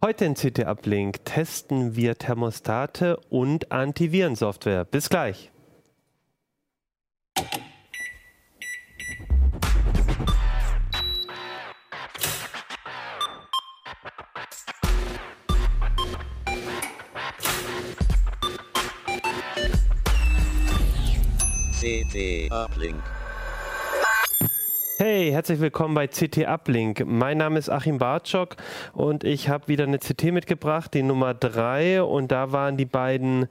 Heute in CT Uplink testen wir Thermostate und Antivirensoftware. Bis gleich. CT Uplink. Hey, herzlich willkommen bei CT Uplink. Mein Name ist Achim Bartschok und ich habe wieder eine CT mitgebracht, die Nummer 3. Und da waren die beiden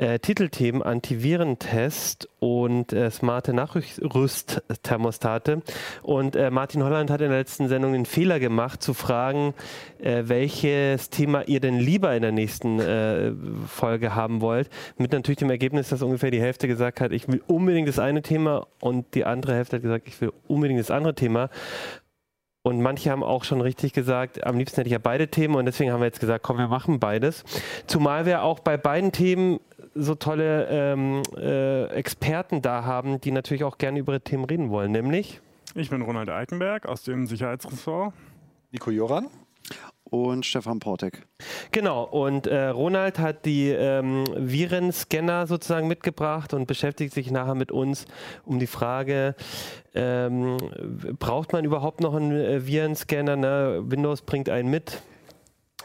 äh, Titelthemen Antivirentest und äh, smarte Nachrüstthermostate. Und äh, Martin Holland hat in der letzten Sendung den Fehler gemacht, zu fragen, äh, welches Thema ihr denn lieber in der nächsten äh, Folge haben wollt. Mit natürlich dem Ergebnis, dass ungefähr die Hälfte gesagt hat, ich will unbedingt das eine Thema und die andere Hälfte hat gesagt, ich will unbedingt das andere Thema. Und manche haben auch schon richtig gesagt, am liebsten hätte ich ja beide Themen und deswegen haben wir jetzt gesagt, komm, wir machen beides. Zumal wir auch bei beiden Themen so tolle ähm, äh, Experten da haben, die natürlich auch gerne über Themen reden wollen, nämlich. Ich bin Ronald Eikenberg aus dem Sicherheitsressort. Nico Joran und Stefan Portek. Genau, und äh, Ronald hat die ähm, Virenscanner sozusagen mitgebracht und beschäftigt sich nachher mit uns um die Frage, ähm, braucht man überhaupt noch einen äh, Virenscanner? Ne? Windows bringt einen mit.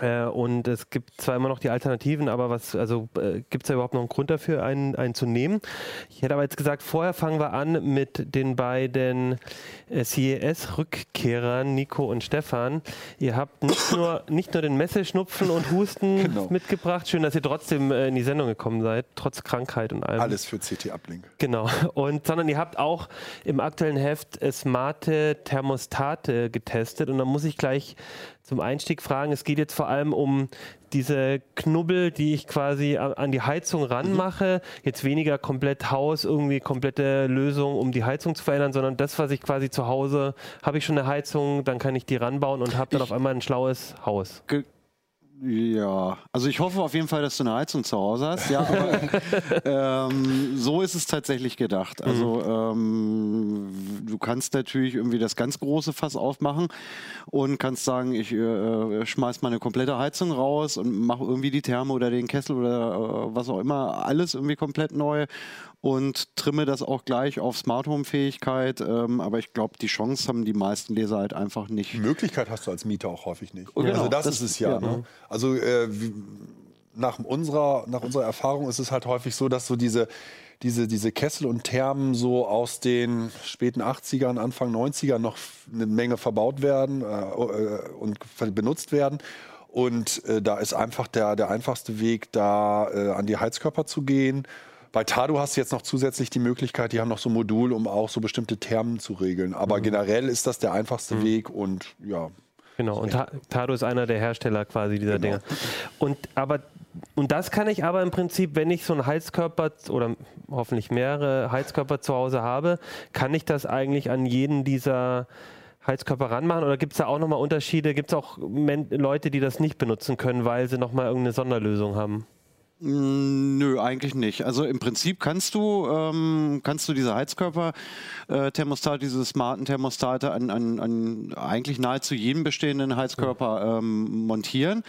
Äh, und es gibt zwar immer noch die Alternativen, aber was, also äh, gibt es da überhaupt noch einen Grund dafür, einen, einen zu nehmen? Ich hätte aber jetzt gesagt, vorher fangen wir an mit den beiden äh, CES-Rückkehrern, Nico und Stefan. Ihr habt nicht nur, nicht nur den Messeschnupfen und Husten genau. mitgebracht. Schön, dass ihr trotzdem äh, in die Sendung gekommen seid, trotz Krankheit und allem. Alles für CT-Uplink. Genau. Und, sondern ihr habt auch im aktuellen Heft smarte Thermostate getestet. Und da muss ich gleich zum Einstieg fragen. Es geht jetzt vor allem um diese Knubbel, die ich quasi an die Heizung ranmache. Mhm. Jetzt weniger komplett Haus, irgendwie komplette Lösung, um die Heizung zu verändern, sondern das, was ich quasi zu Hause habe ich schon eine Heizung, dann kann ich die ranbauen und habe dann ich auf einmal ein schlaues Haus. Ja, also ich hoffe auf jeden Fall, dass du eine Heizung zu Hause hast. Ja, aber, ähm, so ist es tatsächlich gedacht. Also ähm, du kannst natürlich irgendwie das ganz große Fass aufmachen und kannst sagen, ich äh, schmeiß mal eine komplette Heizung raus und mache irgendwie die Therme oder den Kessel oder äh, was auch immer, alles irgendwie komplett neu und trimme das auch gleich auf Smart Home Fähigkeit. Ähm, aber ich glaube, die Chance haben die meisten Leser halt einfach nicht. Die Möglichkeit hast du als Mieter auch häufig nicht. Oh, genau, also das, das, ist es ja. ja. Ne? Also äh, wie, nach, unserer, nach unserer Erfahrung ist es halt häufig so, dass so diese diese, diese Kessel und Thermen so aus den späten 80ern, Anfang 90ern noch eine Menge verbaut werden äh, äh und benutzt werden. Und äh, da ist einfach der, der einfachste Weg, da äh, an die Heizkörper zu gehen bei Tado hast du jetzt noch zusätzlich die Möglichkeit, die haben noch so ein Modul, um auch so bestimmte Thermen zu regeln. Aber mhm. generell ist das der einfachste mhm. Weg und ja. Genau, und Tado ist einer der Hersteller quasi dieser genau. Dinge. Und aber und das kann ich aber im Prinzip, wenn ich so einen Heizkörper oder hoffentlich mehrere Heizkörper zu Hause habe, kann ich das eigentlich an jeden dieser Heizkörper ranmachen? Oder gibt es da auch nochmal Unterschiede? Gibt es auch Leute, die das nicht benutzen können, weil sie nochmal irgendeine Sonderlösung haben? Mm, nö, eigentlich nicht. Also im Prinzip kannst du, ähm, kannst du diese Heizkörper-Thermostate, äh, diese smarten Thermostate an, an, an, eigentlich nahezu jedem bestehenden Heizkörper ähm, montieren.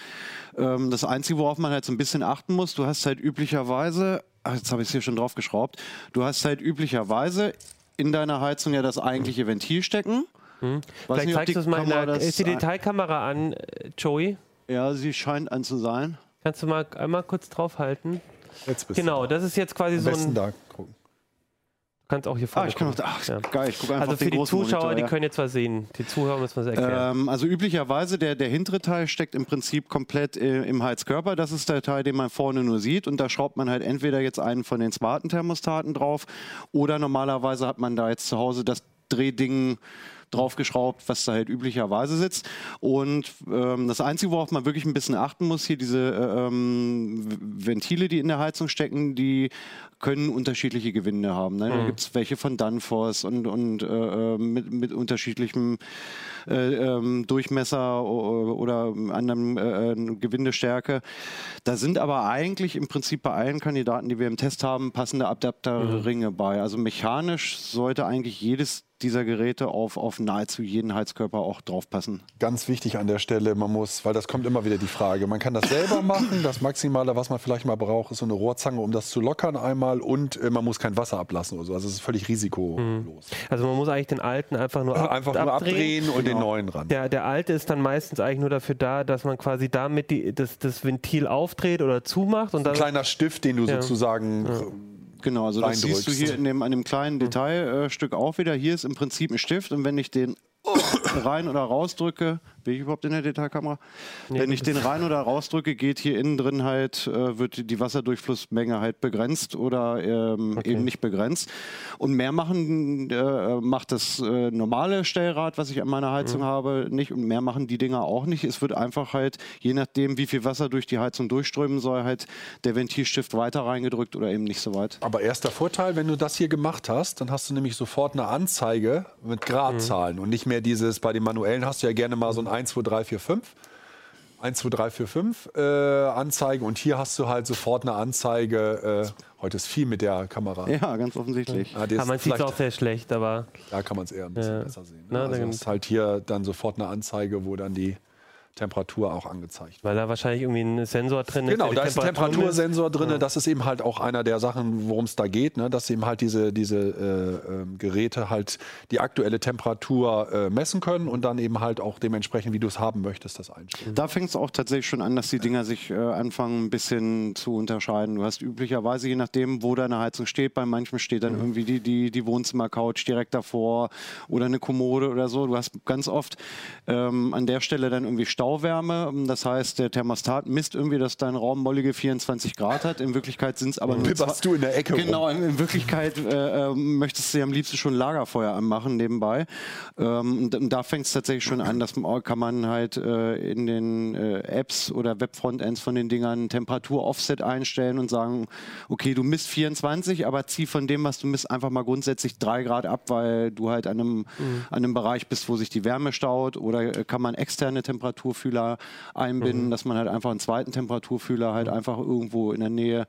Ähm, das Einzige, worauf man halt so ein bisschen achten muss, du hast halt üblicherweise, ach, jetzt habe ich es hier schon drauf geschraubt, du hast halt üblicherweise in deiner Heizung ja das eigentliche Ventil stecken. Hm. Vielleicht zeigst du es mal in der, ist die Detailkamera an, äh, Joey? Ja, sie scheint an zu sein. Kannst du mal einmal kurz draufhalten? Jetzt bist genau, du da. das ist jetzt quasi Am so ein. Da gucken. Du kannst auch hier vorne. Ah, ich kann auch, ach, ja. geil, ich gucke einfach Also für die Zuschauer, Monitor, ja. die können jetzt was sehen. Die Zuhörer müssen was erklären. Ähm, also üblicherweise, der, der hintere Teil steckt im Prinzip komplett äh, im Heizkörper. Das ist der Teil, den man vorne nur sieht. Und da schraubt man halt entweder jetzt einen von den smarten Thermostaten drauf oder normalerweise hat man da jetzt zu Hause das Drehding draufgeschraubt, was da halt üblicherweise sitzt. Und ähm, das Einzige, worauf man wirklich ein bisschen achten muss, hier diese äh, ähm, Ventile, die in der Heizung stecken, die können unterschiedliche Gewinde haben. Ne? Mhm. Da gibt es welche von Danfoss und, und äh, äh, mit, mit unterschiedlichem äh, ähm, Durchmesser oder anderem äh, äh, Gewindestärke. Da sind aber eigentlich im Prinzip bei allen Kandidaten, die wir im Test haben, passende Adapterringe mhm. bei. Also mechanisch sollte eigentlich jedes dieser Geräte auf, auf nahezu jeden Heizkörper auch draufpassen. Ganz wichtig an der Stelle, man muss, weil das kommt immer wieder die Frage, man kann das selber machen, das Maximale, was man vielleicht mal braucht, ist so eine Rohrzange, um das zu lockern einmal und äh, man muss kein Wasser ablassen oder so, also es ist völlig risikolos. Also man muss eigentlich den alten einfach nur, ab, Einfach nur abdrehen und den neuen ran. Der, der alte ist dann meistens eigentlich nur dafür da, dass man quasi damit die, das, das Ventil aufdreht oder zumacht und dann. Ein kleiner Stift, den du Ja. sozusagen Genau, also das siehst du hier in dem, an dem kleinen Detailstück auch wieder. Hier ist im Prinzip ein Stift und wenn ich den rein oder rausdrücke, bin ich überhaupt in der Detailkamera? wenn ich den rein oder rausdrücke, geht hier innen drin halt, äh, wird die- Wasserdurchflussmenge halt begrenzt oder ähm, eben nicht begrenzt. Und mehr machen äh, macht das äh, normale Stellrad, was ich an meiner Heizung habe, nicht und mehr machen die Dinger auch nicht. Es wird einfach halt, je nachdem, wie viel Wasser durch die Heizung durchströmen soll, halt der Ventilstift weiter reingedrückt oder eben nicht so weit. Aber erster Vorteil, wenn du das hier gemacht hast, dann hast du nämlich sofort eine Anzeige mit Gradzahlen und nicht mehr dieses, bei den manuellen hast du ja gerne mal so ein 1, 2, 3, 4, 5. 1, 2, 3, 4, 5 äh, Anzeige und hier hast du halt sofort eine Anzeige. Äh, heute ist viel mit der Kamera. Ja, ganz offensichtlich. Das Ja, man sieht es auch sehr schlecht, aber Da kann man es eher ein bisschen Ja. besser sehen. Na, Ne? Also dann- es ist halt hier dann sofort eine Anzeige, wo dann die Temperatur auch angezeigt weil da wahrscheinlich irgendwie ein Sensor drin ist. Genau, da ist ein. Temperatursensor drin. Das ist eben halt auch einer der Sachen, worum es da geht, ne? dass eben halt diese, diese äh, ähm, Geräte halt die aktuelle Temperatur äh, messen können und dann eben halt auch dementsprechend, wie du es haben möchtest, das einstellen. Da fängt es auch tatsächlich schon an, dass die Dinger sich äh, anfangen, ein bisschen zu unterscheiden. Du hast üblicherweise, je nachdem, wo deine Heizung steht, bei manchem steht dann irgendwie die, die, die Wohnzimmercouch direkt davor oder eine Kommode oder so. Du hast ganz oft ähm, an der Stelle dann irgendwie Stauwärme. Das heißt, der Thermostat misst irgendwie, dass dein Raum mollige 24 Grad hat. In Wirklichkeit sind es aber nur zwei- du in der Ecke. Genau, in, in Wirklichkeit äh, äh, möchtest du ja am liebsten schon Lagerfeuer anmachen nebenbei. Ähm, da fängt es tatsächlich schon an, dass man, kann man halt äh, in den äh, Apps oder Webfrontends von den Dingern Temperatur-Offset einstellen und sagen, okay, du misst 24, aber zieh von dem, was du misst, einfach mal grundsätzlich 3 Grad ab, weil du halt an einem, an einem Bereich bist, wo sich die Wärme staut. Oder äh, kann man externe Temperaturfühler einbinden, dass man halt einfach einen zweiten Temperaturfühler halt einfach irgendwo in der Nähe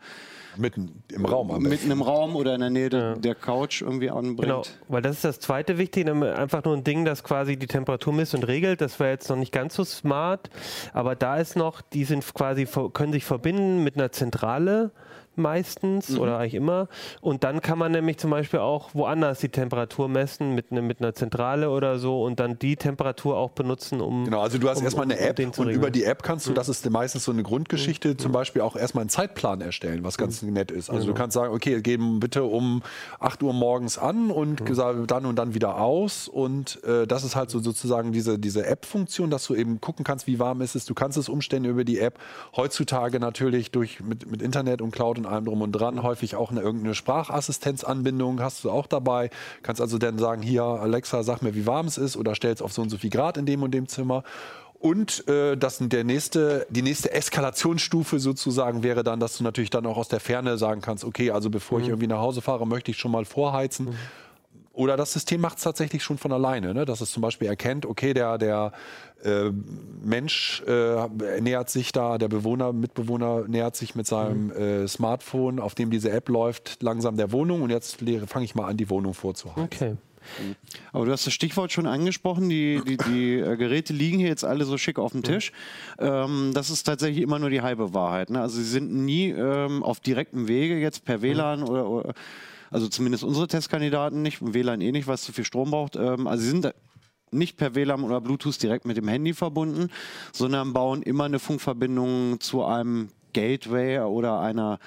Mitten im Raum am mitten im Raum oder in der Nähe der, der Couch irgendwie anbringt. Genau, weil das ist das zweite Wichtige, einfach nur ein Ding, das quasi die Temperatur misst und regelt. Das wäre jetzt noch nicht ganz so smart, aber da ist noch, die sind quasi können sich verbinden mit einer Zentrale meistens Mhm. oder eigentlich immer. Und dann kann man nämlich zum Beispiel auch woanders die Temperatur messen mit, ne, mit einer Zentrale oder so und dann die Temperatur auch benutzen, um. Genau, also du hast um, erstmal eine um App zu und über die App kannst du, das ist meistens so eine Grundgeschichte, zum Beispiel auch erstmal einen Zeitplan erstellen, was ganz nett ist. Also du kannst sagen, okay, geben bitte um 8 Uhr morgens an und gesagt, dann und dann wieder aus. Und äh, das ist halt so sozusagen diese, diese App-Funktion, dass du eben gucken kannst, wie warm ist es. Du kannst es umstellen über die App. Heutzutage natürlich durch mit, mit Internet und Cloud und allem drum und dran, häufig auch eine irgendeine Sprachassistenzanbindung hast du auch dabei. Kannst also dann sagen, hier Alexa, sag mir, wie warm es ist oder stell es auf so und so viel Grad in dem und dem Zimmer. Und äh, das der nächste, die nächste Eskalationsstufe sozusagen wäre dann, dass du natürlich dann auch aus der Ferne sagen kannst, okay, also bevor ich irgendwie nach Hause fahre, möchte ich schon mal vorheizen. Oder das System macht es tatsächlich schon von alleine, ne? dass es zum Beispiel erkennt, okay, der, der äh, Mensch äh, nähert sich da, der Bewohner, Mitbewohner nähert sich mit seinem äh, Smartphone, auf dem diese App läuft, langsam der Wohnung und jetzt fange ich mal an, die Wohnung vorzuheizen. Okay. Aber du hast das Stichwort schon angesprochen, die, die, die äh, Geräte liegen hier jetzt alle so schick auf dem Tisch. Ähm, das ist tatsächlich immer nur die halbe Wahrheit. Ne? Also sie sind nie ähm, auf direktem Wege jetzt per WLAN oder, oder also zumindest unsere Testkandidaten nicht, WLAN eh nicht, was zu viel Strom braucht. Ähm, also sie sind nicht per WLAN oder Bluetooth direkt mit dem Handy verbunden, sondern bauen immer eine Funkverbindung zu einem Gateway oder einer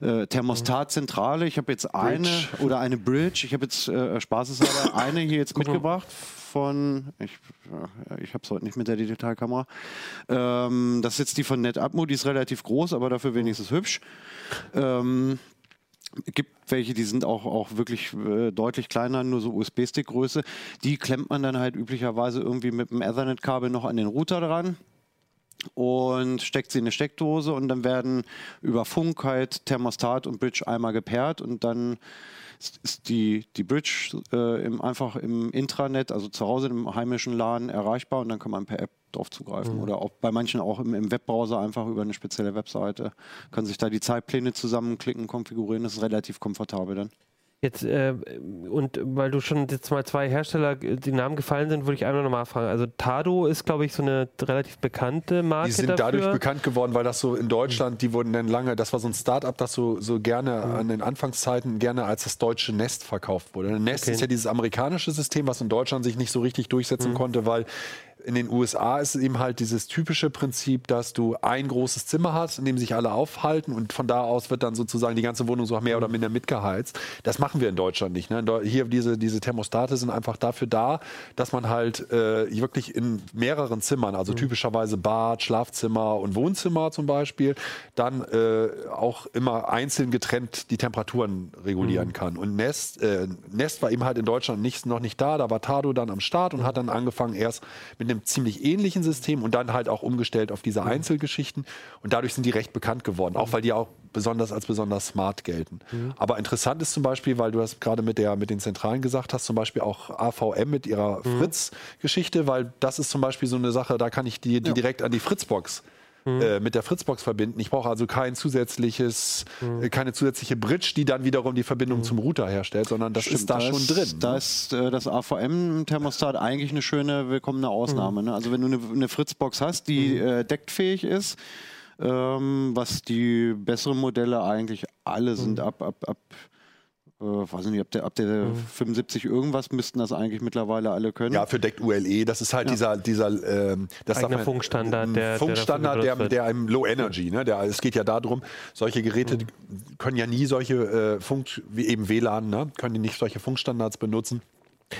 äh, Thermostatzentrale. Ich habe jetzt eine oder eine Bridge. Ich habe jetzt äh, spaßeshalber eine hier jetzt mitgebracht von, ich, ich habe es heute nicht mit der Digitalkamera. Ähm, das ist jetzt die von NetAtmo, die ist relativ groß, aber dafür wenigstens hübsch. Ähm, gibt welche, die sind auch, auch wirklich äh, deutlich kleiner, nur so USB-Stick-Größe. Die klemmt man dann halt üblicherweise irgendwie mit dem Ethernet-Kabel noch an den Router dran und steckt sie in eine Steckdose und dann werden über Funk halt Thermostat und Bridge einmal gepaart und dann ist- die, die Bridge äh, im, einfach im Intranet, also zu Hause im heimischen LAN erreichbar und dann kann man per App drauf zugreifen. Oder auch bei manchen auch im, im Webbrowser einfach über eine spezielle Webseite. Kann sich da die Zeitpläne zusammenklicken, konfigurieren. Das ist relativ komfortabel dann. Jetzt, äh, und weil du schon jetzt mal zwei Hersteller, äh, die Namen gefallen sind, würde ich einmal nochmal fragen. Also Tado ist, glaube ich, so eine relativ bekannte Marke. Die sind dafür. dadurch bekannt geworden, weil das so in Deutschland, die wurden dann lange, das war so ein Start-up, das so, so gerne Mhm. an den Anfangszeiten gerne als das deutsche Nest verkauft wurde. Nest Okay. ist ja dieses amerikanische System, was in Deutschland sich nicht so richtig Mhm. durchsetzen konnte, weil in den USA ist es eben halt dieses typische Prinzip, dass du ein großes Zimmer hast, in dem sich alle aufhalten und von da aus wird dann sozusagen die ganze Wohnung so mehr oder minder mitgeheizt. Das machen wir in Deutschland nicht. Ne? Hier diese, diese Thermostate sind einfach dafür da, dass man halt äh, wirklich in mehreren Zimmern, also typischerweise Bad, Schlafzimmer und Wohnzimmer zum Beispiel, dann äh, auch immer einzeln getrennt die Temperaturen regulieren kann. Und Nest, äh, Nest war eben halt in Deutschland nicht, noch nicht da, da war Tado dann am Start und hat dann angefangen erst mit einem ziemlich ähnlichen System und dann halt auch umgestellt auf diese Einzelgeschichten. Und dadurch sind die recht bekannt geworden, auch weil die auch besonders als besonders smart gelten. Aber interessant ist zum Beispiel, weil du das gerade mit, der, mit den Zentralen gesagt hast, zum Beispiel auch AVM mit ihrer Fritz-Geschichte, weil das ist zum Beispiel so eine Sache, da kann ich die, die direkt an die Fritzbox äh, mit der Fritzbox verbinden. Ich brauche also kein zusätzliches, äh, keine zusätzliche Bridge, die dann wiederum die Verbindung zum Router herstellt, sondern das ist da Da schon drin. Da ne? ist äh, das AVM-Thermostat eigentlich eine schöne, willkommene Ausnahme. Ne? Also wenn du eine, eine Fritzbox hast, die äh, deckfähig ist, ähm, was die besseren Modelle eigentlich alle sind ab, ab, ab äh, weiß nicht, ab der, ab der 75 irgendwas müssten das eigentlich mittlerweile alle können. Ja, für deckt ULE, das ist halt dieser, dieser ähm, das Eigener darf man- Funkstandard, der- der Funkstandard, der, der, wird. im Low Energy, ne? Der, es geht ja darum, solche Geräte die können ja nie solche äh, Funk, wie eben WLAN, ne? können die nicht solche Funkstandards benutzen,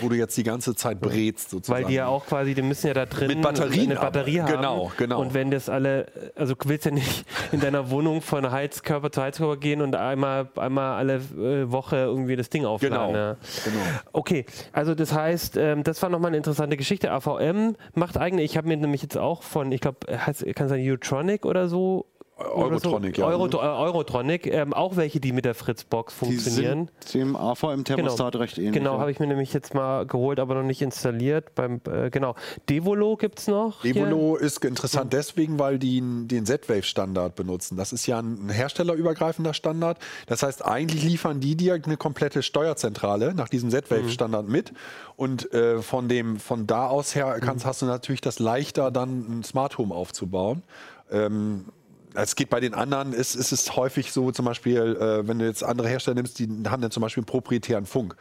wo du jetzt die ganze Zeit brätst sozusagen. Weil die ja auch quasi, die müssen ja da drin Mit Batterien eine Batterie haben. Genau, genau. Und wenn das alle, also du willst ja nicht in deiner Wohnung von Heizkörper zu Heizkörper gehen und einmal, einmal alle äh, Woche irgendwie das Ding aufladen. Genau, Ja. genau. Okay, also das heißt, ähm, das war nochmal eine interessante Geschichte. AVM macht eigene, ich habe mir nämlich jetzt auch von, ich glaube, kann es sein Utronic oder so? Eurotronic, so? ja. Euro, äh, Eurotronic, ähm, auch welche, die mit der Fritzbox die funktionieren. sind dem AVM-Thermostat recht ähnlich. Genau, ja. habe ich mir nämlich jetzt mal geholt, aber noch nicht installiert. Beim, äh, genau. Devolo gibt es noch. hier. Devolo ist interessant deswegen, weil die den Z-Wave-Standard benutzen. Das ist ja ein herstellerübergreifender Standard. Das heißt, eigentlich liefern die dir eine komplette Steuerzentrale nach diesem Z-Wave-Standard mit. Und äh, von, dem, von da aus her kannst, hast du natürlich das leichter, dann ein Smart Home aufzubauen. Ähm, es geht bei den anderen, ist, ist es häufig so, zum Beispiel, äh, wenn du jetzt andere Hersteller nimmst, die haben dann zum Beispiel einen proprietären Funk.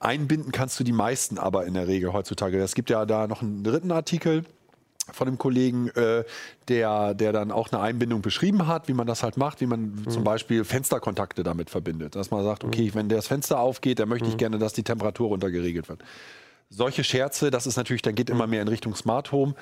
Einbinden kannst du die meisten aber in der Regel heutzutage. Es gibt ja da noch einen dritten Artikel von einem Kollegen, äh, der, der dann auch eine Einbindung beschrieben hat, wie man das halt macht, wie man zum Beispiel Fensterkontakte damit verbindet. Dass man sagt, okay, wenn das Fenster aufgeht, dann möchte ich gerne, dass die Temperatur runtergeregelt wird. Solche Scherze, das ist natürlich, dann geht immer mehr in Richtung Smart Home.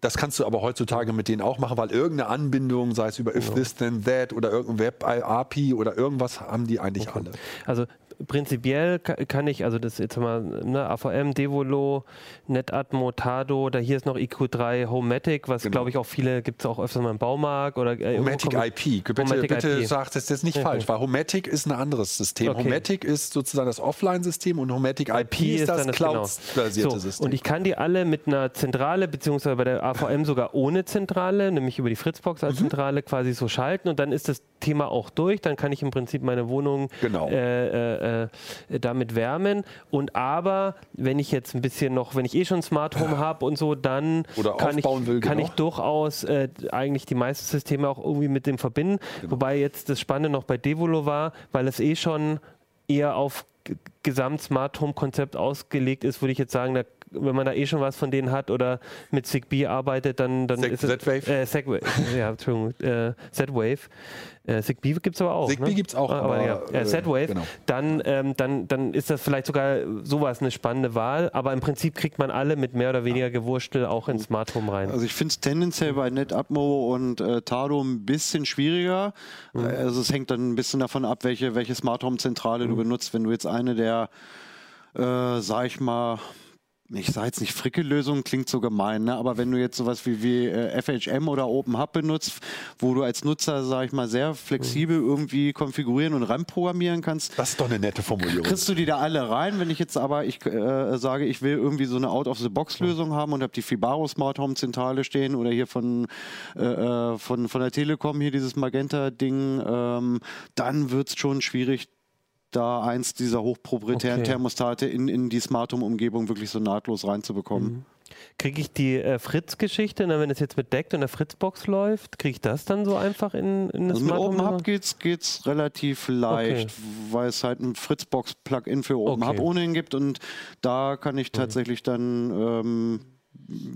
Das kannst du aber heutzutage mit denen auch machen, weil irgendeine Anbindung, sei es über If This Then That oder irgendein Web-API oder irgendwas, haben die eigentlich alle. Also prinzipiell ka- kann ich, also das jetzt mal, ne, AVM, Devolo, Netatmo, Tado, da hier ist noch IQ3 Homematic, was Genau. glaube ich auch viele, gibt es auch öfters mal im Baumarkt oder äh, kommt- IP. Bitte, Homatic bitte IP. sagt das jetzt nicht falsch, weil Homatic ist ein anderes System. Okay. Homatic ist sozusagen das Offline-System und Homatic IP, ist das dann genau. Cloud-basierte so, System. Und ich kann die alle mit einer Zentrale, beziehungsweise bei der AVM sogar ohne Zentrale, nämlich über die Fritzbox Mhm. als Zentrale quasi so schalten und dann ist das Thema auch durch. Dann kann ich im Prinzip meine Wohnung Genau. äh, äh, äh, damit wärmen. Und aber, wenn ich jetzt ein bisschen noch, wenn ich eh schon Smart Home habe und so, dann Oder kann, ich, will, kann genau. ich durchaus äh, eigentlich die meisten Systeme auch irgendwie mit dem verbinden. Genau. Wobei jetzt das Spannende noch bei Devolo war, weil es eh schon eher auf Gesamt-Smart-Home-Konzept ausgelegt ist, würde ich jetzt sagen, da, wenn man da eh schon was von denen hat oder mit Zigbee arbeitet, dann, dann Z- ist es... Z-Wave? Äh, Segwave, ja, Entschuldigung, äh, Z-Wave. Äh, Zigbee gibt es aber auch. Zigbee ne? gibt's auch, Ah, aber, aber, ja. äh, Z-Wave, genau. dann, ähm, dann, dann ist das vielleicht sogar sowas eine spannende Wahl, aber im Prinzip kriegt man alle mit mehr oder weniger Gewurstel auch ins Smart Home rein. Also ich finde es tendenziell bei NetAtmo und äh, Tado ein bisschen schwieriger. Mhm. Also es hängt dann ein bisschen davon ab, welche, welche Smart Home Zentrale Mhm. du benutzt. Wenn du jetzt eine der, äh, sag ich mal, ich sage jetzt nicht Fricke-Lösung, klingt so gemein, ne? aber wenn du jetzt sowas wie, wie äh, FHM oder OpenHub benutzt, wo du als Nutzer, sag ich mal, sehr flexibel Mhm. irgendwie konfigurieren und ranprogrammieren kannst, das ist doch eine nette Formulierung. Kriegst du die da alle rein? Wenn ich jetzt aber ich äh, sage, ich will irgendwie so eine Out-of-the-Box-Lösung haben und habe die Fibaro Smart Home Zentrale stehen oder hier von, äh, äh, von, von der Telekom hier dieses Magenta-Ding, ähm, dann wird es schon schwierig, da eins dieser hochproprietären Okay. Thermostate in, in die Smart Home-Umgebung wirklich so nahtlos reinzubekommen. Kriege ich die äh, Fritz-Geschichte, ne, wenn es jetzt mit Deckt und der Fritzbox läuft, kriege ich das dann so einfach in, in das Also mit Smart Home? OpenHub geht's, geht's relativ leicht, weil es halt ein Fritzbox-Plugin für OpenHub Okay. Mhm. ohnehin gibt und da kann ich tatsächlich dann ähm,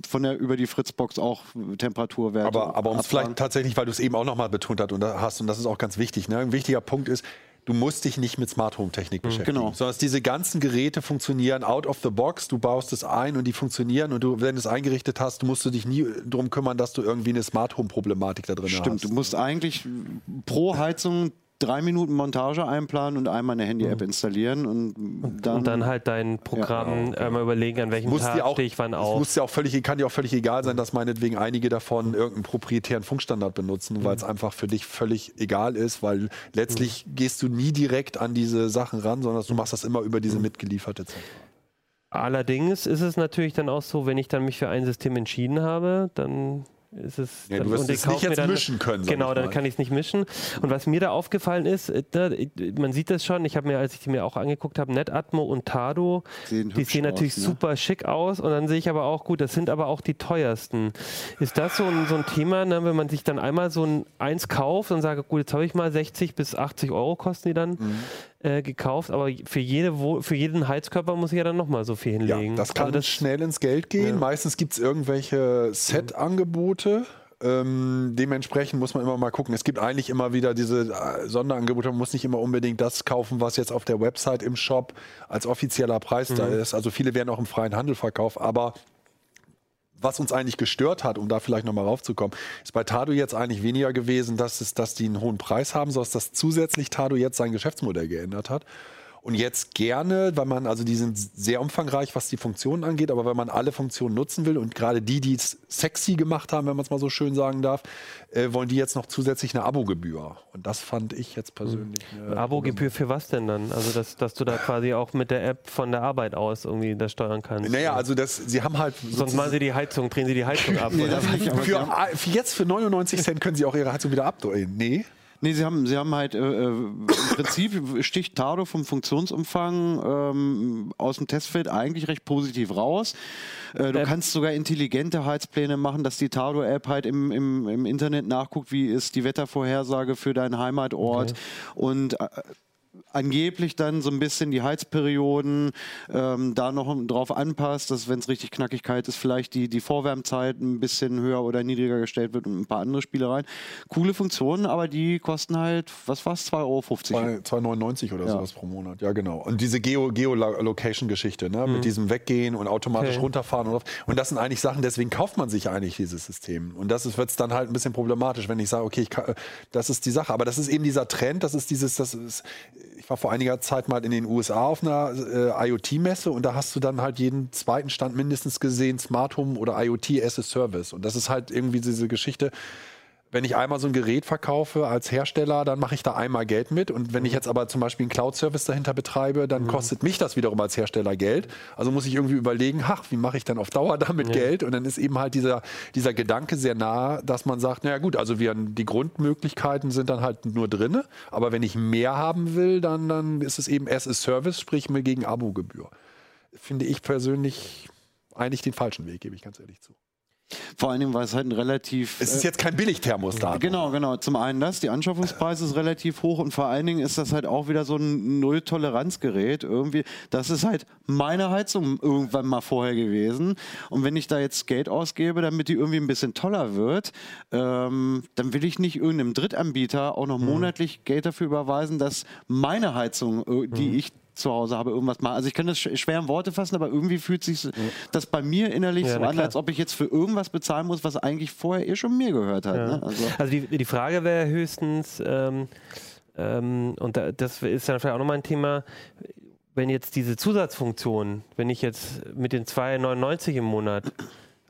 von der über die Fritzbox auch Temperaturwerte Aber, aber um es vielleicht tatsächlich, weil du es eben auch nochmal betont hast und, da hast, und das ist auch ganz wichtig, ne? ein wichtiger Punkt ist, du musst dich nicht mit Smart Home Technik beschäftigen, Genau. sondern diese ganzen Geräte funktionieren out of the box, du baust es ein und die funktionieren und du, wenn du es eingerichtet hast, musst du dich nie darum kümmern, dass du irgendwie eine Smart Home Problematik da drin Stimmt, hast. du musst eigentlich pro Heizung drei Minuten Montage einplanen und einmal eine Handy-App installieren und dann, und dann halt dein Programm einmal überlegen, an welchem muss Tag auch, stehe ich wann es auf. muss dir auch völlig, kann dir auch völlig egal sein, dass meinetwegen einige davon irgendeinen proprietären Funkstandard benutzen, weil es einfach für dich völlig egal ist, weil letztlich gehst du nie direkt an diese Sachen ran, sondern du machst das immer über diese mitgelieferte Zeit. Allerdings ist es natürlich dann auch so, wenn ich dann mich für ein System entschieden habe, dann ist es. Ja, dann, du wirst es nicht jetzt dann, mischen können, Genau, dann kann ich es nicht mischen. Und was mir da aufgefallen ist, äh, da, äh, man sieht das schon, ich habe mir, als ich die mir auch angeguckt habe, NetAtmo und Tado, Sehen die sehen natürlich aus, ne? super schick aus und dann sehe ich aber auch, gut, das sind aber auch die teuersten. Ist das so ein, so ein Thema, ne, wenn man sich dann einmal so ein eins kauft und sagt, gut, jetzt habe ich mal 60 bis 80 Euro kosten die dann Mhm. Äh, gekauft, aber für, jede, für jeden Heizkörper muss ich ja dann nochmal so viel Ja, hinlegen. das kann Also das, schnell ins Geld gehen. Ja. Meistens gibt es irgendwelche Set-Angebote. Ähm, dementsprechend muss man immer mal gucken. Es gibt eigentlich immer wieder diese äh, Sonderangebote. Man muss nicht immer unbedingt das kaufen, was jetzt auf der Website im Shop als offizieller Preis da Mhm. ist. Also viele werden auch im freien Handel verkauft. Aber was uns eigentlich gestört hat, um da vielleicht nochmal raufzukommen, ist bei Tado jetzt eigentlich weniger gewesen, dass, es, dass die einen hohen Preis haben, sondern dass zusätzlich Tado jetzt sein Geschäftsmodell geändert hat. Und jetzt gerne, weil man, also die sind sehr umfangreich, was die Funktionen angeht, aber wenn man alle Funktionen nutzen will und gerade die, die es sexy gemacht haben, wenn man es mal so schön sagen darf, äh, wollen die jetzt noch zusätzlich eine Abogebühr. Und das fand ich jetzt persönlich. eine Abo-Gebühr für was denn dann? Also, dass, dass du da quasi auch mit der App von der Arbeit aus irgendwie das steuern kannst. Naja, also das, sie haben halt. Sonst machen sie die Heizung, drehen sie die Heizung ab. Nee, oder? das nicht, für jetzt für 99 Cent können sie auch ihre Heizung wieder abdrehen. Nee. Nee, sie haben, sie haben halt äh, äh, im Prinzip sticht Tado vom Funktionsumfang ähm, aus dem Testfeld eigentlich recht positiv raus. Äh, du Ähm. kannst sogar intelligente Heizpläne machen, dass die Tado-App halt im, im, im Internet nachguckt, wie ist die Wettervorhersage für deinen Heimatort und äh, angeblich dann so ein bisschen die Heizperioden ähm, da noch drauf anpasst, dass wenn es richtig knackig kalt ist, vielleicht die, die Vorwärmzeit ein bisschen höher oder niedriger gestellt wird und ein paar andere Spielereien. Coole Funktionen, aber die kosten halt, was war's, 2,50 Euro. Zwei- 2,99 oder Ja. sowas pro Monat. Ja, genau. Und diese Geo- Geolocation-Geschichte, ne? mit diesem Weggehen und automatisch Okay. runterfahren. Und, und das sind eigentlich Sachen, deswegen kauft man sich eigentlich dieses System. Und das wird es dann halt ein bisschen problematisch, wenn ich sage, okay, ich kann, das ist die Sache. Aber das ist eben dieser Trend, das ist dieses, das ist, ich war vor einiger Zeit mal in den USA auf einer äh, IoT-Messe und da hast du dann halt jeden zweiten Stand mindestens gesehen, Smart Home oder IoT as a Service. Und das ist halt irgendwie diese Geschichte, wenn ich einmal so ein Gerät verkaufe als Hersteller, dann mache ich da einmal Geld mit. Und wenn ich jetzt aber zum Beispiel einen Cloud-Service dahinter betreibe, dann kostet mich das wiederum als Hersteller Geld. Also muss ich irgendwie überlegen, ach, wie mache ich dann auf Dauer damit Geld? Und dann ist eben halt dieser, dieser Gedanke sehr nah, dass man sagt, naja gut, also wir, die Grundmöglichkeiten sind dann halt nur drin. Aber wenn ich mehr haben will, dann, dann ist es eben as a Service, sprich mir gegen Abogebühr. Finde ich persönlich eigentlich den falschen Weg, gebe ich ganz ehrlich zu. Vor allen Dingen, weil es halt ein relativ. Es ist jetzt kein Billigthermostat. Genau, genau. Zum einen das, die Anschaffungspreis ist relativ hoch und vor allen Dingen ist das halt auch wieder so ein Null-Toleranz-Gerät. Irgendwie, das ist halt meine Heizung irgendwann mal vorher gewesen. Und wenn ich da jetzt Geld ausgebe, damit die irgendwie ein bisschen toller wird, ähm, dann will ich nicht irgendeinem Drittanbieter auch noch monatlich Geld dafür überweisen, dass meine Heizung, äh, die ich zu Hause habe, irgendwas machen. Also ich kann das sch- schwer in Worte fassen, aber irgendwie fühlt sich das bei mir innerlich Ja, so an, klar. als ob ich jetzt für irgendwas bezahlen muss, was eigentlich vorher eh schon mir gehört hat. Ne? Also, Also die, die Frage wäre höchstens, ähm, ähm, und da, das ist dann vielleicht auch nochmal ein Thema, wenn jetzt diese Zusatzfunktion, wenn ich jetzt mit den 2,99 im Monat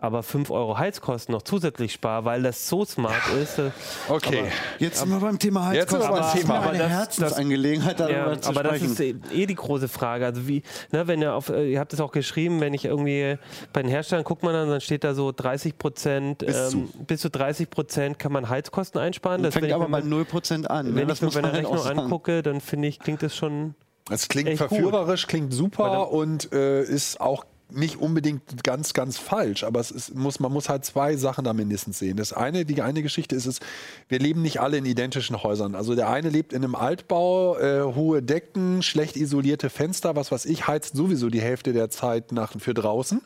aber 5 Euro Heizkosten noch zusätzlich spare, weil das so smart ist. Okay. Jetzt sind wir beim Thema Jetzt Heizkosten. beim Das ist Thema. mir Aber eine das- Herzensangelegenheit, darüber Ja, zu aber das ist eh eh die große Frage. Also wie, ne, wenn ihr auf, äh, ihr habt es auch geschrieben, wenn ich irgendwie bei den Herstellern guckt man dann, dann steht da so 30 Prozent, Bis ähm, bis zu 30 Prozent kann man Heizkosten einsparen. Das, wenn fängt ich aber mir bei mal- 0% an. ne? wenn Das ich mir meine Rechnung angucke, dann finde ich, klingt das schon Es klingt echt gut. verführerisch, klingt Weil super und äh, ist auch nicht unbedingt ganz, ganz falsch, aber es ist, muss, man muss halt zwei Sachen da mindestens sehen. Das eine, die eine Geschichte ist es, wir leben nicht alle in identischen Häusern. Also der eine lebt in einem Altbau, äh, hohe Decken, schlecht isolierte Fenster, was weiß ich, heizt sowieso die Hälfte der Zeit nach, für draußen.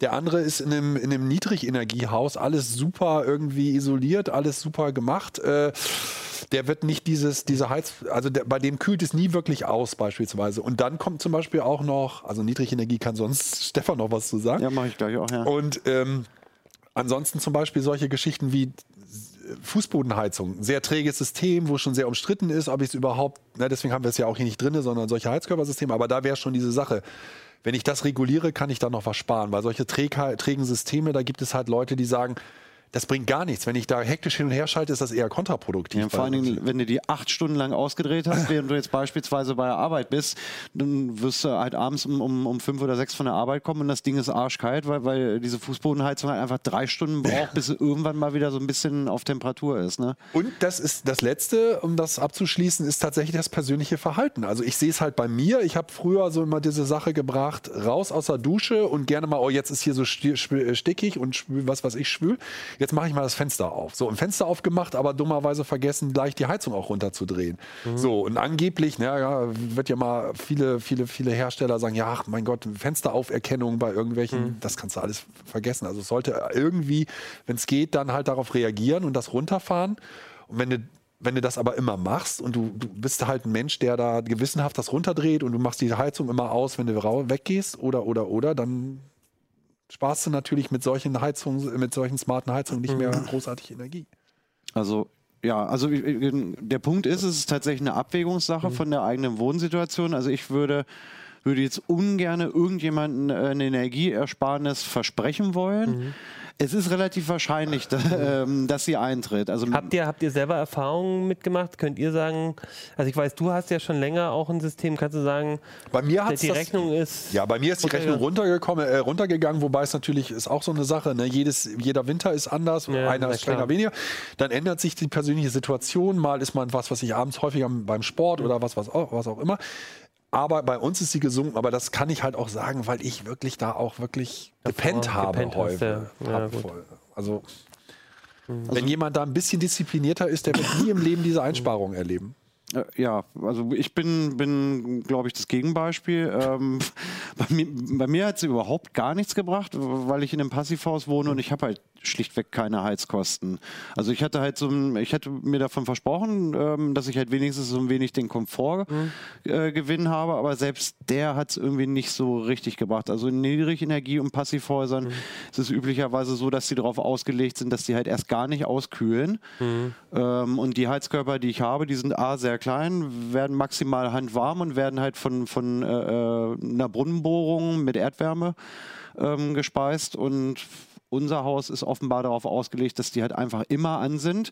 Der andere ist in einem, in einem Niedrigenergiehaus, alles super irgendwie isoliert, alles super gemacht. Äh, der wird nicht dieses, diese Heiz, also der, bei dem kühlt es nie wirklich aus beispielsweise. Und dann kommt zum Beispiel auch noch, also Niedrigenergie kann sonst Stefan noch was zu sagen. Ja, mache ich gleich auch, ja. Und ähm, ansonsten zum Beispiel solche Geschichten wie Fußbodenheizung, ein sehr träges System, wo schon sehr umstritten ist, ob ich es überhaupt, na, deswegen haben wir es ja auch hier nicht drin, sondern solche Heizkörpersysteme, aber da wäre schon diese Sache. Wenn ich das reguliere, kann ich da noch was sparen, weil solche träg trägen Systeme, da gibt es halt Leute, die sagen, das bringt gar nichts. Wenn ich da hektisch hin und her schalte, ist das eher kontraproduktiv. Ja, vor allen Dingen, wenn du die acht Stunden lang ausgedreht hast, während du jetzt beispielsweise bei der Arbeit bist, dann wirst du halt abends um, um, um fünf oder sechs von der Arbeit kommen und das Ding ist arschkalt, weil, weil diese Fußbodenheizung halt einfach drei Stunden braucht, bis sie irgendwann mal wieder so ein bisschen auf Temperatur ist. Ne? Und das ist das Letzte, um das abzuschließen, ist tatsächlich das persönliche Verhalten. Also ich sehe es halt bei mir. Ich habe früher so immer diese Sache gebracht, raus aus der Dusche und gerne mal, oh, jetzt ist hier so stickig und was weiß ich, schwül. Jetzt mache ich mal das Fenster auf. So, ein Fenster aufgemacht, aber dummerweise vergessen, gleich die Heizung auch runterzudrehen. So, und angeblich, na, ja, wird ja mal viele, viele, viele Hersteller sagen, ja, ach, mein Gott, Fensterauferkennung bei irgendwelchen, das kannst du alles vergessen. Also es sollte irgendwie, wenn es geht, dann halt darauf reagieren und das runterfahren. Und wenn du, wenn du das aber immer machst und du, du bist halt ein Mensch, der da gewissenhaft das runterdreht und du machst die Heizung immer aus, wenn du rau- weggehst oder, oder, oder, dann sparst du natürlich mit solchen Heizungen, mit solchen smarten Heizungen nicht mehr großartig Energie. Also ja, also der Punkt ist, es ist tatsächlich eine Abwägungssache von der eigenen Wohnsituation. Also ich würde würde jetzt ungern irgendjemanden eine Energieersparnis versprechen wollen. Es ist relativ wahrscheinlich, da, ähm, dass sie eintritt. Also Habt ihr, habt ihr selber Erfahrungen mitgemacht? Könnt ihr sagen, also ich weiß, du hast ja schon länger auch ein System, kannst du sagen, Bei mir hat die das, Rechnung ist. Ja, bei mir ist die Rechnung runtergekommen, äh, runtergegangen, wobei es natürlich ist auch so eine Sache. Ne? Jedes, jeder Winter ist anders, Ja, einer ist strenger weniger. Dann ändert sich die persönliche Situation. Mal ist man was, was ich abends häufiger beim Sport oder was, was, auch, was auch immer. Aber bei uns ist sie gesunken, aber das kann ich halt auch sagen, weil ich wirklich da auch wirklich gepennt habe gepennt häufig. ja. Ja, Hab gut. voll. Also, wenn jemand da ein bisschen disziplinierter ist, der wird nie im Leben diese Einsparungen erleben. Äh, Ja, also ich bin, bin glaube ich, das Gegenbeispiel. Ähm, bei mir, bei mir hat es überhaupt gar nichts gebracht, weil ich in einem Passivhaus wohne und ich habe halt schlichtweg keine Heizkosten. Also ich hatte halt so, ein- ich hätte mir davon versprochen, ähm, dass ich halt wenigstens so ein wenig den Komfort äh, gewinnen habe, aber selbst der hat es irgendwie nicht so richtig gebracht. Also in Niedrigenergie- und Passivhäusern ist es üblicherweise so, dass sie darauf ausgelegt sind, dass die halt erst gar nicht auskühlen. Ähm, und die Heizkörper, die ich habe, die sind A, sehr klein, werden maximal handwarm und werden halt von, von äh, äh, einer Brunnenbohrung mit Erdwärme ähm, gespeist. Und unser Haus ist offenbar darauf ausgelegt, dass die halt einfach immer an sind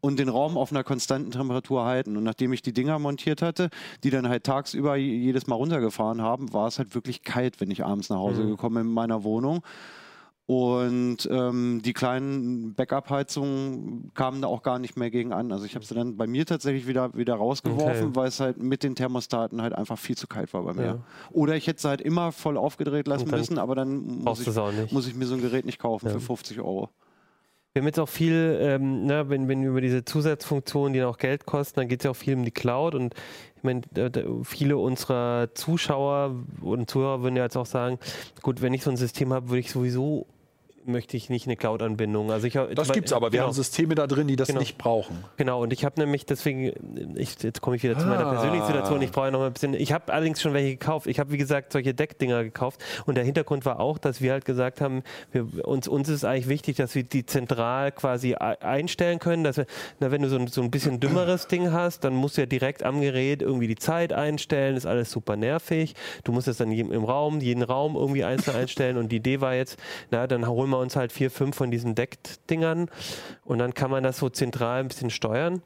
und den Raum auf einer konstanten Temperatur halten. Und nachdem ich die Dinger montiert hatte, die dann halt tagsüber jedes Mal runtergefahren haben, war es halt wirklich kalt, wenn ich abends nach Hause gekommen bin in meiner Wohnung. Und ähm, die kleinen Backup-Heizungen kamen da auch gar nicht mehr gegen an. Also ich habe sie dann bei mir tatsächlich wieder, wieder rausgeworfen, Okay. weil es halt mit den Thermostaten halt einfach viel zu kalt war bei mir. Ja. Oder ich hätte sie halt immer voll aufgedreht lassen müssen, aber dann muss ich, muss ich mir so ein Gerät nicht kaufen Ja. für 50 Euro. Wir haben jetzt auch viel, ähm, ne, wenn, wenn über diese Zusatzfunktionen, die auch Geld kosten, dann geht es ja auch viel um die Cloud und ich meine, viele unserer Zuschauer und Zuhörer würden ja jetzt auch sagen, gut, wenn ich so ein System habe, würde ich sowieso, möchte ich nicht eine Cloud-Anbindung. Also ich, Das gibt's aber. Wir genau. haben Systeme da drin, die das Genau. nicht brauchen. Genau, und ich habe nämlich deswegen, ich, jetzt komme ich wieder zu meiner Ah. persönlichen Situation, ich brauche ja noch mal ein bisschen, ich habe allerdings schon welche gekauft. Ich habe, wie gesagt, solche Deckdinger gekauft und der Hintergrund war auch, dass wir halt gesagt haben, wir, uns, uns ist eigentlich wichtig, dass wir die zentral quasi ei- einstellen können, dass wir, na, wenn du so ein, so ein bisschen dümmeres Ding hast, dann musst du ja direkt am Gerät irgendwie die Zeit einstellen, ist alles super nervig. Du musst es dann im Raum, jeden Raum irgendwie einzeln einstellen und die Idee war jetzt, na, dann holen wir uns halt vier, fünf von diesen Deckdingern und dann kann man das so zentral ein bisschen steuern.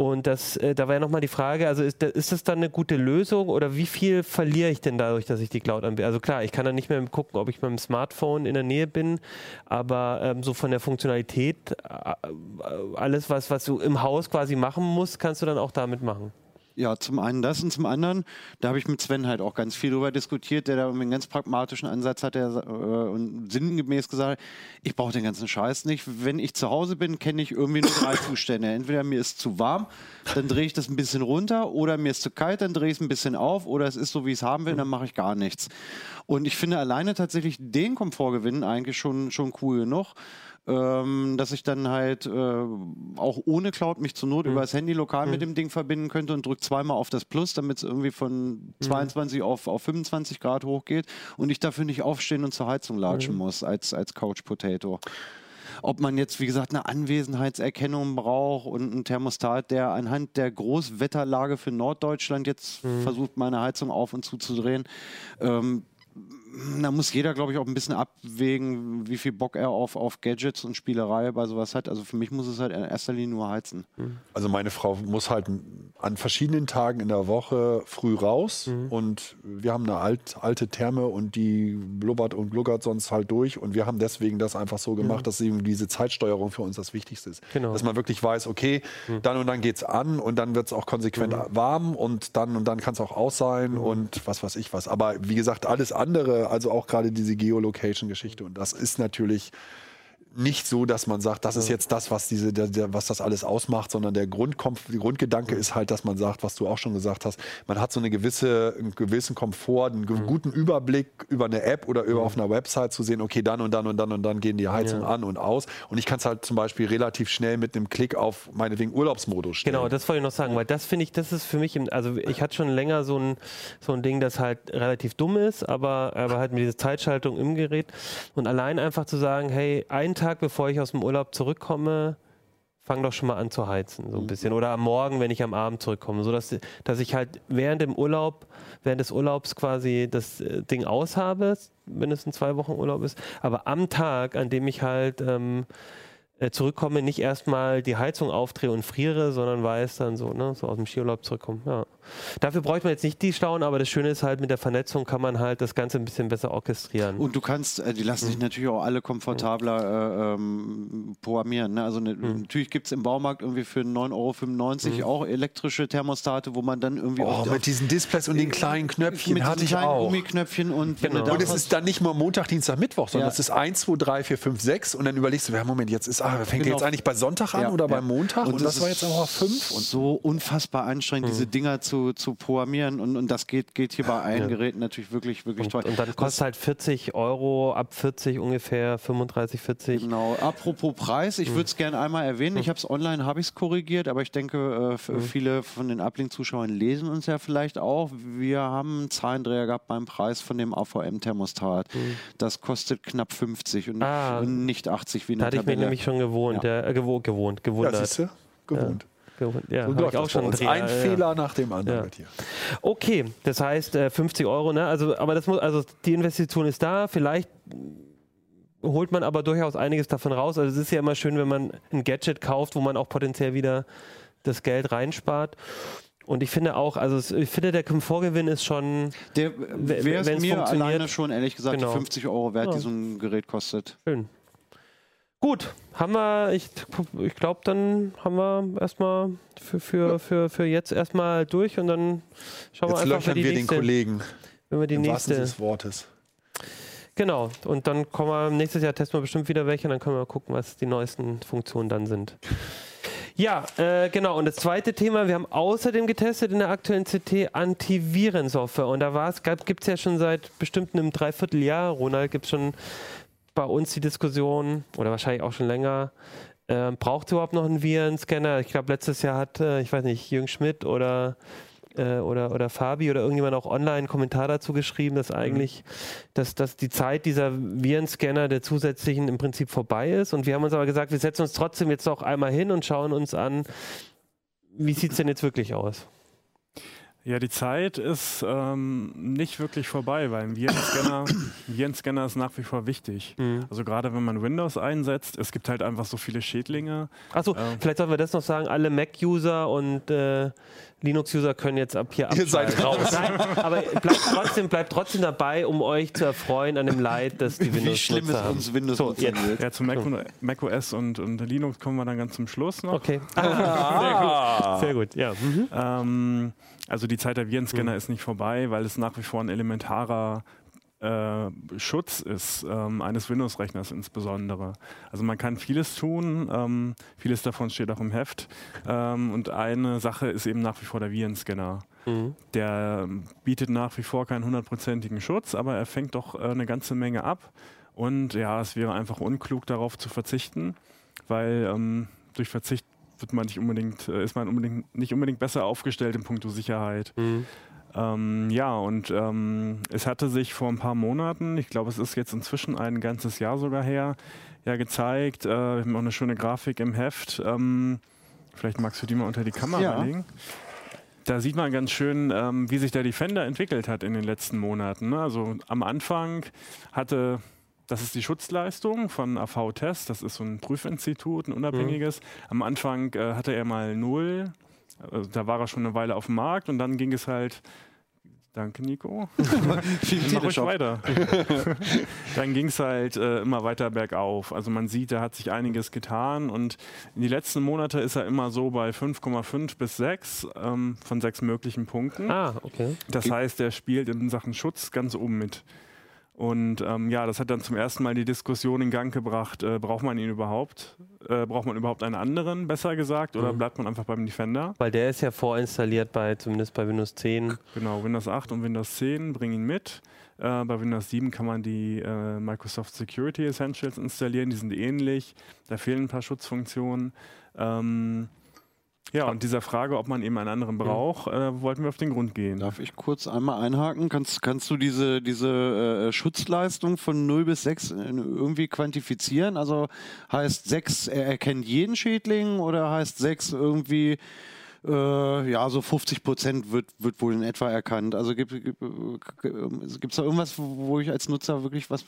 Und das, äh, da war ja nochmal die Frage, also ist, ist das dann eine gute Lösung oder wie viel verliere ich denn dadurch, dass ich die Cloud anbiete? Also klar, ich kann dann nicht mehr gucken, ob ich mit dem Smartphone in der Nähe bin, aber ähm, so von der Funktionalität, äh, äh, alles, was, was du im Haus quasi machen musst, kannst du dann auch damit machen. Ja, zum einen das und zum anderen, da habe ich mit Sven halt auch ganz viel darüber diskutiert, der da einen ganz pragmatischen Ansatz hat, der äh, und sinngemäß gesagt, ich brauche den ganzen Scheiß nicht. Wenn ich zu Hause bin, kenne ich irgendwie nur drei Zustände. Entweder mir ist zu warm, dann drehe ich das ein bisschen runter, oder mir ist zu kalt, dann drehe ich es ein bisschen auf, oder es ist so, wie ich es haben will, dann mache ich gar nichts. Und ich finde alleine tatsächlich den Komfortgewinn eigentlich schon, schon cool genug ähm, dass ich dann halt äh, auch ohne Cloud mich zur Not Mhm. über das Handy lokal mit dem Ding verbinden könnte und drücke zweimal auf das Plus, damit es irgendwie von Mhm. 22 auf, auf 25 Grad hochgeht und ich dafür nicht aufstehen und zur Heizung latschen Mhm. muss als, als Couch Potato. Ob man jetzt, wie gesagt, eine Anwesenheitserkennung braucht und einen Thermostat, der anhand der Großwetterlage für Norddeutschland jetzt Mhm. versucht, meine Heizung auf und zuzudrehen. Ähm, da muss jeder, glaube ich, auch ein bisschen abwägen, wie viel Bock er auf, auf Gadgets und Spielerei bei sowas hat. Also für mich muss es halt in erster Linie nur heizen. Also meine Frau muss halt an verschiedenen Tagen in der Woche früh raus Mhm. und wir haben eine alt, alte Therme und die blubbert und gluckert sonst halt durch und wir haben deswegen das einfach so gemacht, dass eben diese Zeitsteuerung für uns das Wichtigste ist. Mhm. Genau. Mhm. Dass man wirklich weiß, okay, dann und dann geht's an und dann wird es auch konsequent warm und dann und dann kann es auch aus sein Mhm. und was weiß ich was. Aber wie gesagt, alles andere, also auch gerade diese Geolocation-Geschichte. Und das ist natürlich nicht so, dass man sagt, das ist jetzt das, was diese, der, der, was das alles ausmacht, sondern der Grundkomf Grundgedanke ist halt, dass man sagt, was du auch schon gesagt hast, man hat so eine gewisse, einen gewissen Komfort, einen ge- guten Überblick über eine App oder über auf einer Website zu sehen, okay, dann und dann und dann und dann gehen die Heizungen an und aus. Und ich kann es halt zum Beispiel relativ schnell mit einem Klick auf meinetwegen Urlaubsmodus stellen. Genau, das wollte ich noch sagen, weil das finde ich, das ist für mich, im, also ich hatte schon länger so ein, so ein Ding, das halt relativ dumm ist, aber, aber halt mit dieser Zeitschaltung im Gerät. Und allein einfach zu sagen, hey, einen Tag bevor ich aus dem Urlaub zurückkomme, fang doch schon mal an zu heizen, so ein bisschen. Oder am Morgen, wenn ich am Abend zurückkomme, so dass, dass ich halt während dem Urlaub, während des Urlaubs quasi das äh, Ding aushabe, wenn es ein zwei Wochen Urlaub ist, aber am Tag, an dem ich halt ähm, äh, zurückkomme, nicht erstmal die Heizung aufdrehe und friere, sondern weiß dann so, ne, so aus dem Skiurlaub zurückkommen. Ja. Dafür bräuchte man jetzt nicht die Schlauen, aber das Schöne ist halt, mit der Vernetzung kann man halt das Ganze ein bisschen besser orchestrieren. Und du kannst, äh, die lassen sich natürlich auch alle komfortabler äh, ähm, programmieren. Ne? Also ne, natürlich gibt es im Baumarkt irgendwie für 9,95 Euro auch elektrische Thermostate, wo man dann irgendwie Oh, auch mit diesen Displays und den kleinen Knöpfchen mit hatte diesen ich kleinen auch. Gummiknöpfchen und Genau. Und es ist dann nicht nur Montag, Dienstag, Mittwoch, sondern Ja. es ist 1, 2, 3, 4, 5, 6 und dann überlegst du, ja, Moment, jetzt ist, ah, fängt Genau. jetzt eigentlich bei Sonntag an Ja, oder ja. beim Montag und, das es war jetzt aber 5 und so unfassbar anstrengend, diese Dinger zu, zu programmieren und, und das geht, geht hier bei allen Geräten natürlich wirklich, wirklich und, toll. und dann kostet halt 40 Euro, ab 40 ungefähr, 35, 40. Genau. Apropos Preis, ich würde es gerne einmal erwähnen. Ich habe es online, habe ich es korrigiert, aber ich denke, äh, f- viele von den Uplink-Zuschauern lesen uns ja vielleicht auch. Wir haben einen Zahlendreher gehabt beim Preis von dem AVM-Thermostat. Das kostet knapp 50 und, Ah. nicht 80 wie in Da der hatte ich mich Tabelle. nämlich schon gewohnt, Ja. äh, gewohnt, gewohnt, ja, gewundert. du, gewohnt. gewohnt. Ja, So läuft ich auch schon Ein ja. Fehler nach dem anderen Ja. mit hier. Okay, das heißt äh, 50 Euro, ne? Also, aber das muss, also die Investition ist da. Vielleicht holt man aber durchaus einiges davon raus. Also es ist ja immer schön, wenn man ein Gadget kauft, wo man auch potenziell wieder das Geld reinspart. Und ich finde auch, also ich finde der Komfortgewinn ist schon Der wäre es mir funktioniert. alleine schon, ehrlich gesagt, Genau. die 50 Euro wert, Ja. die so ein Gerät kostet. schön. Gut, haben wir, ich, ich glaube, dann haben wir erstmal für, für, für, für jetzt erstmal durch und dann schauen Jetzt wir einfach, löchern wenn wir die den nächste, Kollegen wenn wir die im nächste des Wortes. Genau, und dann kommen wir nächstes Jahr testen wir bestimmt wieder welche und dann können wir mal gucken, was die neuesten Funktionen dann sind. Ja, äh, genau. Und das zweite Thema, wir haben außerdem getestet in der aktuellen CT Antivirensoftware. Und da gibt es ja schon seit bestimmt einem Dreivierteljahr, Ronald, gibt es schon bei uns die Diskussion, oder wahrscheinlich auch schon länger, ähm, braucht es überhaupt noch einen Virenscanner? Ich glaube, letztes Jahr hat, äh, ich weiß nicht, Jürgen Schmidt oder äh, oder, oder Fabi oder irgendjemand auch online einen Kommentar dazu geschrieben, dass eigentlich, dass, dass die Zeit dieser Virenscanner der zusätzlichen im Prinzip vorbei ist. Und wir haben uns aber gesagt, wir setzen uns trotzdem jetzt noch einmal hin und schauen uns an, wie sieht es denn jetzt wirklich aus? Ja, die Zeit ist ähm, nicht wirklich vorbei, weil ein Virenscanner, Virenscanner ist nach wie vor wichtig. Mhm. Also gerade wenn man Windows einsetzt, es gibt halt einfach so viele Schädlinge. Achso, Ähm. vielleicht sollten wir das noch sagen, alle Mac-User und äh, Linux-User können jetzt ab hier Ihr seid abschalten. raus. Nein, aber bleibt trotzdem, bleibt trotzdem dabei, um euch zu erfreuen an dem Leid, das die Wie Windows schlimm es haben. uns Windows So, jetzt. wird. Ja, zu Mac, Mac OS und, und Linux kommen wir dann ganz zum Schluss noch. Okay. Ah, sehr gut. Sehr gut, ja. Mhm. Ähm, also die Zeit der Virenscanner ist nicht vorbei, weil es nach wie vor ein elementarer äh, Schutz ist, ähm, eines Windows-Rechners insbesondere. Also man kann vieles tun, ähm, vieles davon steht auch im Heft. Ähm, und eine Sache ist eben nach wie vor der Virenscanner. Mhm. Der ähm, bietet nach wie vor keinen hundertprozentigen Schutz, aber er fängt doch äh, eine ganze Menge ab. Und ja, es wäre einfach unklug, darauf zu verzichten, weil ähm, durch Verzicht wird man nicht unbedingt, äh, ist man unbedingt, nicht unbedingt besser aufgestellt in puncto Sicherheit. Mhm. Ähm, ja, und ähm, es hatte sich vor ein paar Monaten, ich glaube, es ist jetzt inzwischen ein ganzes Jahr sogar her, ja gezeigt. Äh, wir haben auch eine schöne Grafik im Heft. Ähm, vielleicht magst du die mal unter die Kamera Ja. legen. Da sieht man ganz schön, ähm, wie sich der Defender entwickelt hat in den letzten Monaten. Ne? Also am Anfang hatte, das ist die Schutzleistung von AV Test, das ist so ein Prüfinstitut, ein unabhängiges. Am Anfang äh, hatte er mal null, also da war er schon eine Weile auf dem Markt und dann ging es halt. Danke, Nico. Viel Mach ruhig weiter. Dann ging es halt äh, immer weiter bergauf. Also man sieht, da hat sich einiges getan und in die letzten Monate ist er immer so bei 5,5 bis 6 ähm, von sechs möglichen Punkten. Ah, okay. Das heißt, er spielt in Sachen Schutz ganz oben mit. Und ähm, ja, das hat dann zum ersten Mal die Diskussion in Gang gebracht, äh, braucht man ihn überhaupt? Äh, braucht man überhaupt einen anderen, besser gesagt, oder Mhm. bleibt man einfach beim Defender? Weil der ist ja vorinstalliert bei, zumindest bei Windows 10. Genau, Windows 8 und Windows 10 bringen ihn mit. Äh, bei Windows 7 kann man die äh, Microsoft Security Essentials installieren, die sind ähnlich. Da fehlen ein paar Schutzfunktionen. Ähm, ja, und dieser Frage, ob man eben einen anderen braucht, äh, wollten wir auf den Grund gehen. Darf ich kurz einmal einhaken? Kannst, kannst du diese, diese äh, Schutzleistung von 0 bis 6 irgendwie quantifizieren? Also heißt 6, er erkennt jeden Schädling oder heißt 6 irgendwie, äh, ja, so 50 Prozent wird, wird wohl in etwa erkannt? Also gibt es gibt, gibt's da irgendwas, wo ich als Nutzer wirklich was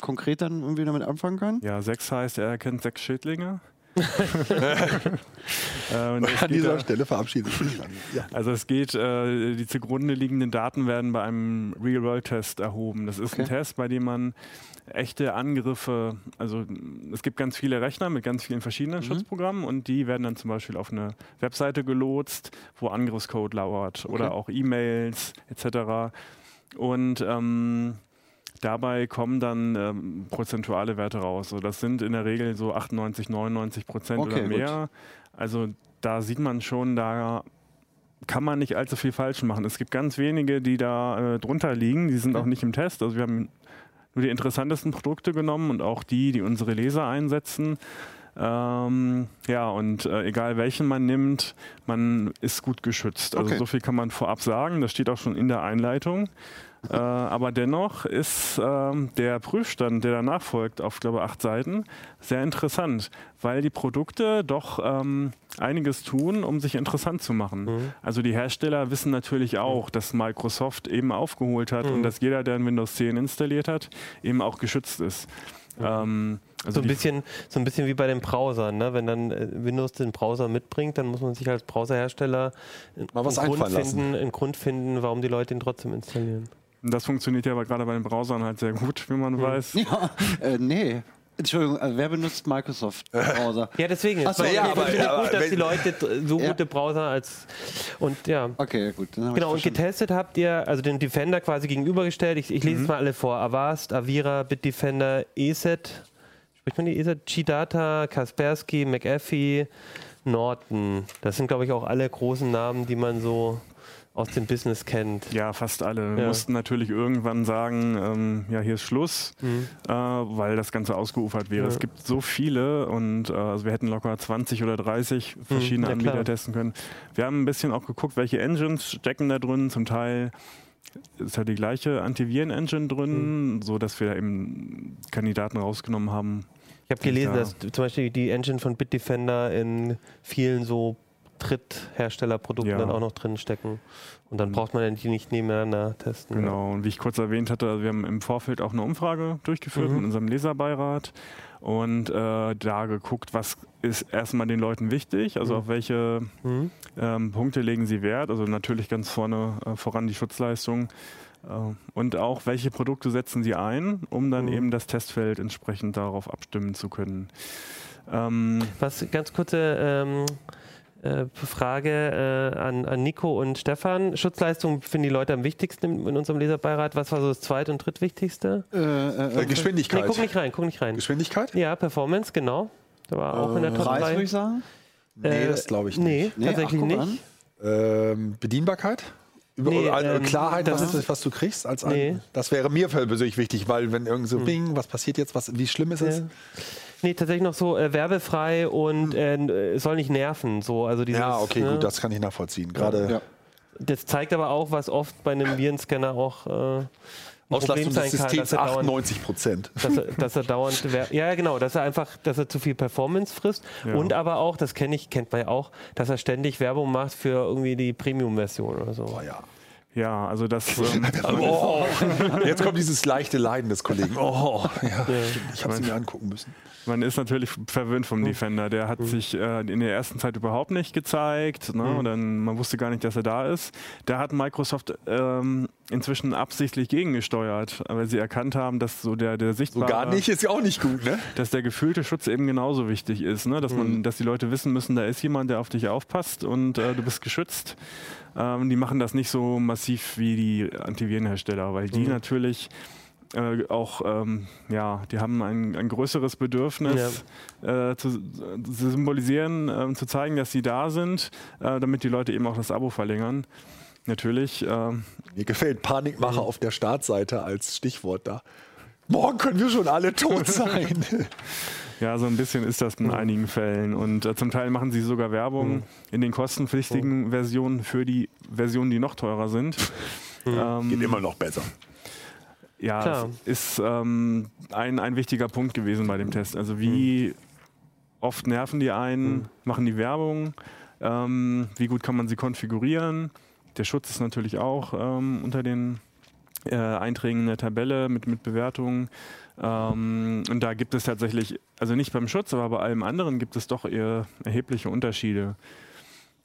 konkret dann irgendwie damit anfangen kann? Ja, 6 heißt, er erkennt sechs Schädlinge. Äh, An dieser da- Stelle verabschiedet sich. Ja. Also es geht, äh, die zugrunde liegenden Daten werden bei einem Real-World-Test erhoben. Das ist ein Okay. Test, bei dem man echte Angriffe, also es gibt ganz viele Rechner mit ganz vielen verschiedenen Schutzprogrammen und die werden dann zum Beispiel auf eine Webseite gelotst, wo Angriffscode lauert oder auch E-Mails etc. Und ähm, dabei kommen dann ähm, prozentuale Werte raus. So, das sind in der Regel so 98, 99 Prozent Okay, oder gut. mehr. Also da sieht man schon, da kann man nicht allzu viel falsch machen. Es gibt ganz wenige, die da äh, drunter liegen. Die sind auch nicht im Test. Also wir haben nur die interessantesten Produkte genommen und auch die, die unsere Leser einsetzen. Ähm, ja, und äh, egal welchen man nimmt, man ist gut geschützt. Also Okay. so viel kann man vorab sagen. Das steht auch schon in der Einleitung. Äh, aber dennoch ist ähm, der Prüfstand, der danach folgt, auf glaube acht Seiten, sehr interessant, weil die Produkte doch ähm, einiges tun, um sich interessant zu machen. Also die Hersteller wissen natürlich auch, dass Microsoft eben aufgeholt hat und dass jeder, der ein Windows 10 installiert hat, eben auch geschützt ist. Ähm, also So ein, bisschen, so ein bisschen wie bei den Browsern. Ne? Wenn dann äh, Windows den Browser mitbringt, dann muss man sich als Browserhersteller Mal was einen, Grund finden, einen Grund finden, warum die Leute ihn trotzdem installieren. Das funktioniert ja aber gerade bei den Browsern halt sehr gut, wie man weiß. Ja, äh, nee. Entschuldigung, äh, wer benutzt Microsoft-Browser? Ja, deswegen. Ach Es so, war- ja, ich aber- finde aber gut, dass die Leute so Ja. gute Browser als und ja. Okay, gut. Genau, und getestet habt ihr also den Defender quasi gegenübergestellt. Ich, ich lese es mal alle vor. Avast, Avira, Bitdefender, ESET, man die ESET? G-Data, Kaspersky, McAfee, Norton. Das sind, glaube ich, auch alle großen Namen, die man so aus dem Business kennt. Ja, fast alle. Wir Ja. mussten natürlich irgendwann sagen, ähm, ja, hier ist Schluss, äh, weil das Ganze ausgeufert wäre. Mhm. Ja. Es gibt so viele und äh, also wir hätten locker 20 oder 30 verschiedene ja, Anbieter klar. testen können. Wir haben ein bisschen auch geguckt, welche Engines stecken da drin. Zum Teil ist ja die gleiche Antiviren-Engine drin, Mhm. so dass wir da eben Kandidaten rausgenommen haben. Ich habe gelesen, Ja. dass zum Beispiel die Engine von Bitdefender in vielen so Drittherstellerprodukten Ja. dann auch noch drin stecken. Und dann braucht man die nicht nebeneinander testen. Genau, und wie ich kurz erwähnt hatte, also wir haben im Vorfeld auch eine Umfrage durchgeführt Mhm. mit unserem Leserbeirat und äh, da geguckt, was ist erstmal den Leuten wichtig, also Mhm. auf welche Mhm. ähm, Punkte legen sie Wert, also natürlich ganz vorne äh, voran die Schutzleistung und auch welche Produkte setzen sie ein, um dann Mhm. eben das Testfeld entsprechend darauf abstimmen zu können. Ähm, Was ganz kurze ähm, äh, Frage äh, an, an Nico und Stefan. Schutzleistung finden die Leute am wichtigsten in, in unserem Leserbeirat. Was war so das zweit- und drittwichtigste? Äh, äh, Äh, Geschwindigkeit. Nee, guck nicht rein, guck nicht rein. Geschwindigkeit? Ja, Performance, genau. Da war auch in der Top Preis 3. würde ich sagen. Nee, Äh, das glaube ich nicht. Nee, Nee, tatsächlich ach, nicht. Ähm, Bedienbarkeit? Über, Nee, also ähm, Klarheit, das was, ist- was du kriegst als ein, Nee. Das wäre mir persönlich wichtig, weil wenn irgend so Bing, was passiert jetzt, was, wie schlimm ist es? Ja. Nee, tatsächlich noch so äh, werbefrei und äh, es soll nicht nerven. So, also dieses, Ja, okay, ne? gut, das kann ich nachvollziehen. Gerade Ja. Das zeigt aber auch, was oft bei einem Virenscanner auch äh, Problem Auslastung sein des kann, Systems dass er, dauernd, 98 Prozent. dass, er, dass er dauernd, ja genau, dass er einfach, dass er zu viel Performance frisst Ja. und aber auch, das kenne ich, kennt man ja auch, dass er ständig Werbung macht für irgendwie die Premium-Version oder so. Oh, ja. ja, also das ähm, Oh, jetzt kommt dieses leichte Leiden des Kollegen. Oh, ja, ich habe sie mir angucken müssen. Man ist natürlich verwöhnt vom Defender. Der hat sich äh, in der ersten Zeit überhaupt nicht gezeigt. Ne? Und dann, man wusste gar nicht, dass er da ist. Da hat Microsoft ähm, inzwischen absichtlich gegengesteuert, weil sie erkannt haben, dass so der, der So sichtbare, gar nicht ist ja auch nicht gut, ne? dass der gefühlte Schutz eben genauso wichtig ist. Ne? Dass, man, dass die Leute wissen müssen, da ist jemand, der auf dich aufpasst und äh, du bist geschützt. Ähm, die machen das nicht so massiv wie die Antivirenhersteller, weil die Mhm. natürlich äh, auch, ähm, ja, die haben ein, ein größeres Bedürfnis äh, zu, zu symbolisieren, ähm, zu zeigen, dass sie da sind, äh, damit die Leute eben auch das Abo verlängern. Natürlich, ähm, Mir gefällt Panikmache auf der Startseite als Stichwort da. Morgen können wir schon alle tot sein. Ja, so ein bisschen ist das in einigen Fällen. Und äh, zum Teil machen sie sogar Werbung in den kostenpflichtigen Versionen für die Versionen, die noch teurer sind. Ähm, Geht immer noch besser. Ja, Klar. ist ähm, ein, ein wichtiger Punkt gewesen bei dem Test. Also wie oft nerven die einen, machen die Werbung, ähm, wie gut kann man sie konfigurieren. Der Schutz ist natürlich auch ähm, unter den äh, Einträgen in der Tabelle mit, mit Bewertungen. Ähm, und da gibt es tatsächlich, also nicht beim Schutz, aber bei allem anderen gibt es doch eher erhebliche Unterschiede.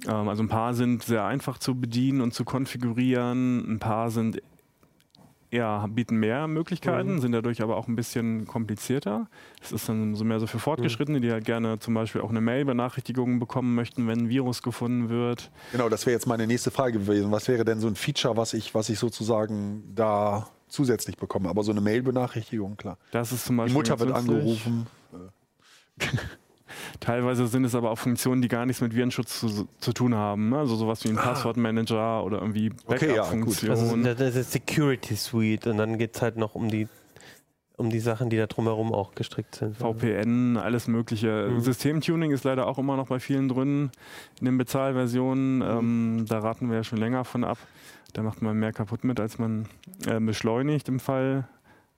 Ähm, also ein paar sind sehr einfach zu bedienen und zu konfigurieren, ein paar sind ja, bieten mehr Möglichkeiten, sind dadurch aber auch ein bisschen komplizierter. Es ist dann so mehr so für Fortgeschrittene, die halt gerne zum Beispiel auch eine Mail-Benachrichtigung bekommen möchten, wenn ein Virus gefunden wird. Genau, das wäre jetzt meine nächste Frage gewesen. Was wäre denn so ein Feature, was ich, was ich sozusagen da zusätzlich bekomme? Aber so eine Mail-Benachrichtigung, klar. Das ist zum Die Beispiel Mutter ganz wird nützlich. angerufen. Teilweise sind es aber auch Funktionen, die gar nichts mit Virenschutz zu, zu tun haben. ne? Also sowas wie ein Passwortmanager oder irgendwie Okay, ja, gut. Also Backup-Funktionen. das ist Security Suite und dann geht es halt noch um die, um die Sachen, die da drumherum auch gestrickt sind. VPN, alles mögliche. Mhm. Systemtuning ist leider auch immer noch bei vielen drin in den Bezahlversionen. Ähm, da raten wir ja schon länger von ab. Da macht man mehr kaputt mit, als man äh, beschleunigt im Fall,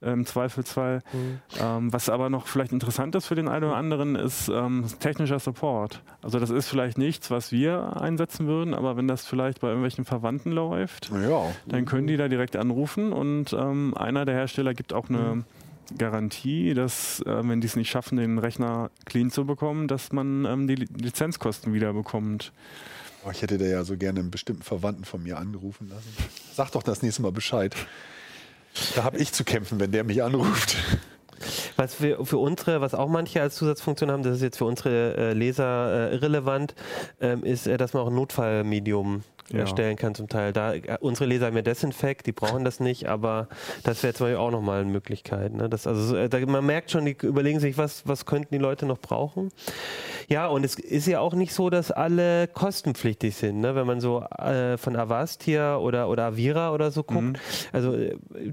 im Zweifelsfall. Mhm. Ähm, was aber noch vielleicht interessant ist für den einen oder anderen, ist ähm, technischer Support. Also das ist vielleicht nichts, was wir einsetzen würden, aber wenn das vielleicht bei irgendwelchen Verwandten läuft, Ja. dann können die da direkt anrufen und ähm, einer der Hersteller gibt auch eine Garantie, dass, äh, wenn die es nicht schaffen, den Rechner clean zu bekommen, dass man ähm, die Li- Lizenzkosten wieder bekommt. Oh, ich hätte da ja so gerne einen bestimmten Verwandten von mir angerufen lassen. Sag doch das nächste Mal Bescheid. Da habe ich zu kämpfen, wenn der mich anruft. Was wir für unsere, was auch manche als Zusatzfunktion haben, das ist jetzt für unsere äh, Leser äh, irrelevant, ähm, ist, äh, dass man auch ein Notfallmedium Ja. erstellen kann zum Teil. Da, unsere Leser haben ja Desinfekt, die brauchen das nicht, aber das wäre zum Beispiel auch nochmal eine Möglichkeit. Ne? Das, also, so, da, man merkt schon, die überlegen sich, was, was könnten die Leute noch brauchen. Ja, und es ist ja auch nicht so, dass alle kostenpflichtig sind. Ne? Wenn man so äh, von Avast hier oder, oder Avira oder so guckt, Mhm. also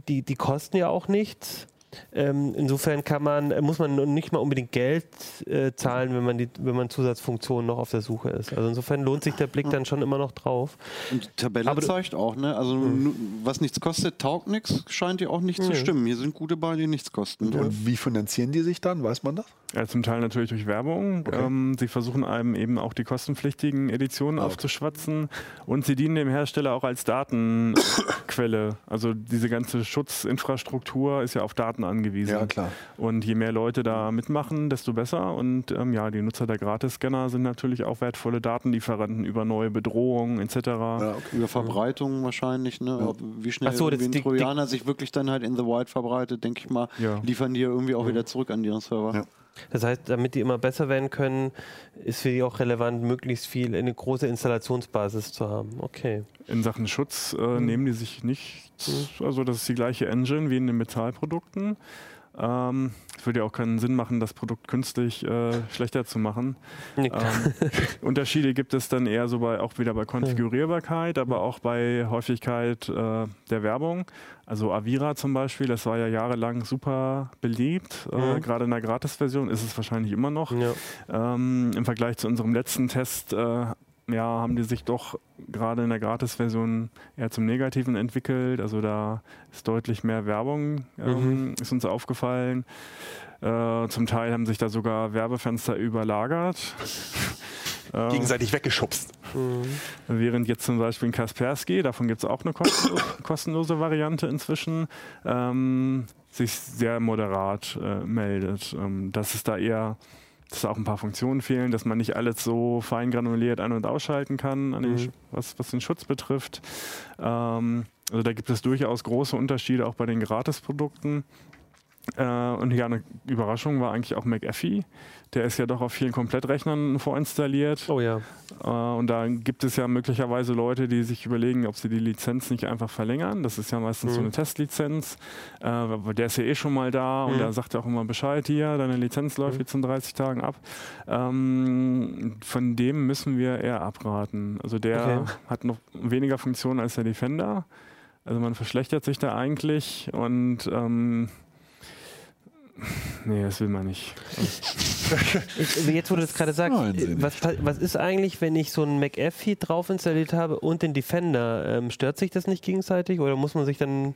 die, die kosten ja auch nichts. Ähm, insofern kann man, muss man nicht mal unbedingt Geld äh, zahlen, wenn man, die, wenn man Zusatzfunktionen noch auf der Suche ist. Also insofern lohnt sich der Blick dann schon immer noch drauf. Und die Tabelle Aber zeigt auch, ne? Also nu- was nichts kostet, taugt nichts, scheint ja auch nicht zu Nee. stimmen. Hier sind gute bei, die nichts kosten. Und wie finanzieren die sich dann? Weiß man das? Ja, zum Teil natürlich durch Werbung. Okay. Ähm, sie versuchen einem eben auch die kostenpflichtigen Editionen Ah, okay. aufzuschwatzen und sie dienen dem Hersteller auch als Datenquelle. Also diese ganze Schutzinfrastruktur ist ja auf Daten angewiesen. Ja, klar. Und je mehr Leute da mitmachen, desto besser. Und ähm, ja, die Nutzer der Gratisscanner sind natürlich auch wertvolle Datenlieferanten über neue Bedrohungen etc. Ja, okay. Über Verbreitung wahrscheinlich, ne? Ob, wie schnell Ach so, ein die- die- Trojaner sich wirklich dann halt in the Wild verbreitet, denke ich mal, Ja. liefern die ja irgendwie auch wieder zurück an ihren Server. Das heißt, damit die immer besser werden können, ist für die auch relevant, möglichst viel eine große Installationsbasis zu haben. Okay. In Sachen Schutz äh, Mhm. nehmen die sich nicht, also das ist die gleiche Engine wie in den Metallprodukten. Ähm, es würde ja auch keinen Sinn machen, das Produkt künstlich äh, schlechter zu machen. Nee, Ähm, Unterschiede gibt es dann eher so bei, auch wieder bei Konfigurierbarkeit, aber auch bei Häufigkeit äh, der Werbung. Also Avira zum Beispiel, das war ja jahrelang super beliebt. Äh, Mhm. Gerade in der Gratis-Version ist es wahrscheinlich immer noch. Ja. Ähm, Im Vergleich zu unserem letzten Test äh, ja, haben die sich doch gerade in der Gratis-Version eher zum Negativen entwickelt. Also da ist deutlich mehr Werbung, ähm, ist uns aufgefallen. Äh, zum Teil haben sich da sogar Werbefenster überlagert. Ähm, Gegenseitig weggeschubst. Während jetzt zum Beispiel in Kaspersky, davon gibt es auch eine kostenlose, kostenlose Variante inzwischen, ähm, sich sehr moderat äh, meldet. Ähm, dass es da eher, dass da auch ein paar Funktionen fehlen, dass man nicht alles so fein granuliert ein- und ausschalten kann, an den, Mhm. Sch- was, was den Schutz betrifft. Ähm, also da gibt es durchaus große Unterschiede auch bei den Gratisprodukten. Äh, und ja, eine Überraschung war eigentlich auch McAfee. Der ist ja doch auf vielen Komplettrechnern vorinstalliert. Oh ja. Äh, und da gibt es ja möglicherweise Leute, die sich überlegen, ob sie die Lizenz nicht einfach verlängern. Das ist ja meistens so Mhm. eine Testlizenz. Äh, der ist ja eh schon mal da und Mhm. der sagt ja auch immer Bescheid hier, deine Lizenz läuft Mhm. jetzt in 30 Tagen ab. Ähm, von dem müssen wir eher abraten. Also der Okay. hat noch weniger Funktionen als der Defender. Also man verschlechtert sich da eigentlich und ähm, nee, das will man nicht. Ich, jetzt, wo du das gerade sagst, was, was ist eigentlich, wenn ich so einen McAfee drauf installiert habe und den Defender? Ähm, stört sich das nicht gegenseitig oder muss man sich dann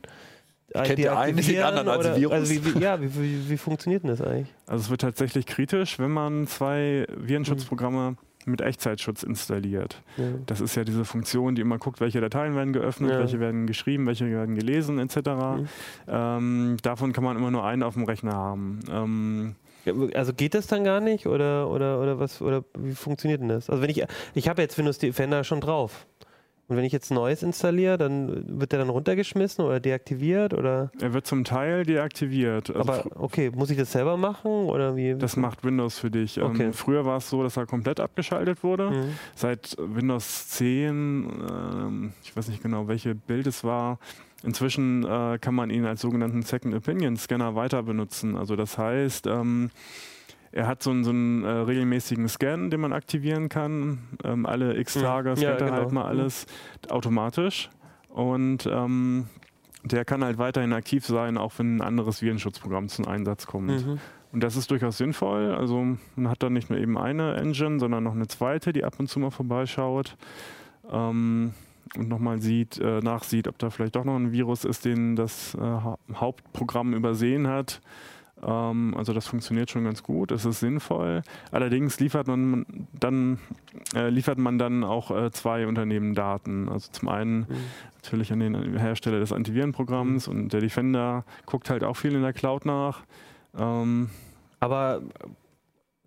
Kennt der eine den anderen als oder- Virus? Also wie, wie, ja, wie, wie, wie funktioniert denn das eigentlich? Also es wird tatsächlich kritisch, wenn man zwei Virenschutzprogramme mit Echtzeitschutz installiert. Ja. Das ist ja diese Funktion, die immer guckt, welche Dateien werden geöffnet, Ja. welche werden geschrieben, welche werden gelesen etc. Mhm. Ähm, davon kann man immer nur einen auf dem Rechner haben. Ähm, Also geht das dann gar nicht oder, oder, oder was oder wie funktioniert denn das? Also wenn ich ich habe jetzt Windows Defender schon drauf. Und wenn ich jetzt neues installiere, dann wird der dann runtergeschmissen oder deaktiviert oder er wird zum Teil deaktiviert. Also aber okay, muss ich das selber machen oder wie? das macht Windows für dich. Okay. Ähm, früher war es so, dass er komplett abgeschaltet wurde. Mhm. Seit Windows 10, ähm, ich weiß nicht genau, welche Bild es war, inzwischen äh, kann man ihn als sogenannten Second Opinion Scanner weiter benutzen. Also das heißt, ähm, er hat so einen, so einen äh, regelmäßigen Scan, den man aktivieren kann. Ähm, alle x Tage Mhm. scannt Ja, er halt genau. mal alles automatisch. Und ähm, der kann halt weiterhin aktiv sein, auch wenn ein anderes Virenschutzprogramm zum Einsatz kommt. Mhm. Und das ist durchaus sinnvoll. Also man hat dann nicht nur eben eine Engine, sondern noch eine zweite, die ab und zu mal vorbeischaut ähm, und nochmal sieht, äh, nachsieht, ob da vielleicht doch noch ein Virus ist, den das äh, Ha- Hauptprogramm übersehen hat. Ähm, also das funktioniert schon ganz gut, es ist sinnvoll. Allerdings liefert man dann, äh, liefert man dann auch äh, zwei Unternehmen Daten. Also zum einen Mhm. natürlich an den Hersteller des Antivirenprogramms und der Defender guckt halt auch viel in der Cloud nach. Ähm, Aber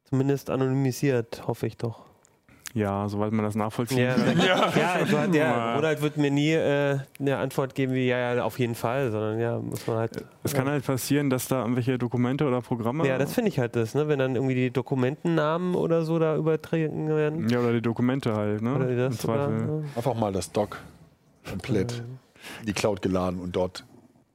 zumindest anonymisiert, hoffe ich doch. Ja, soweit man das nachvollziehen Ja, kann. ja, also hat der Ja. Ronald wird mir nie äh, eine Antwort geben wie ja, ja, auf jeden Fall, sondern ja, muss man halt. Es kann halt passieren, dass da irgendwelche Dokumente oder Programme Ja, das finde ich halt das, ne? Wenn dann irgendwie die Dokumentennamen oder so da übertragen werden. ja, oder die Dokumente halt, ne? Oder das sogar, Zweifel. ne? Einfach mal das Doc komplett in die Cloud geladen und dort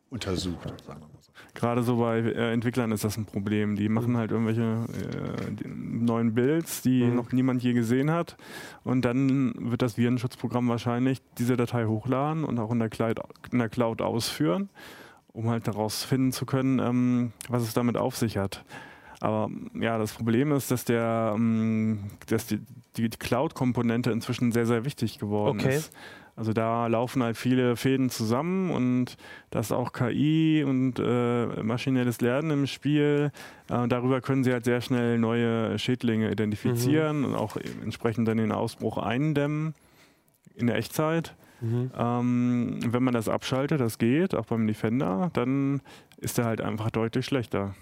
untersucht. Sagen wir mal. Gerade so bei äh, Entwicklern ist das ein Problem. Die machen halt irgendwelche äh, neuen Builds, die Mhm. noch niemand je gesehen hat. Und dann wird das Virenschutzprogramm wahrscheinlich diese Datei hochladen und auch in der Cloud, in der Cloud ausführen. um halt daraus finden zu können, ähm, was es damit auf sich hat. Aber ja, das Problem ist, dass der, ähm, dass die, die Cloud-Komponente inzwischen sehr, sehr wichtig geworden Okay. ist. Also da laufen halt viele Fäden zusammen und da ist auch KI und äh, maschinelles Lernen im Spiel. Äh, darüber können sie halt sehr schnell neue Schädlinge identifizieren und auch entsprechend dann den Ausbruch eindämmen in der Echtzeit. Ähm, wenn man das abschaltet, das geht, auch beim Defender, dann ist er halt einfach deutlich schlechter.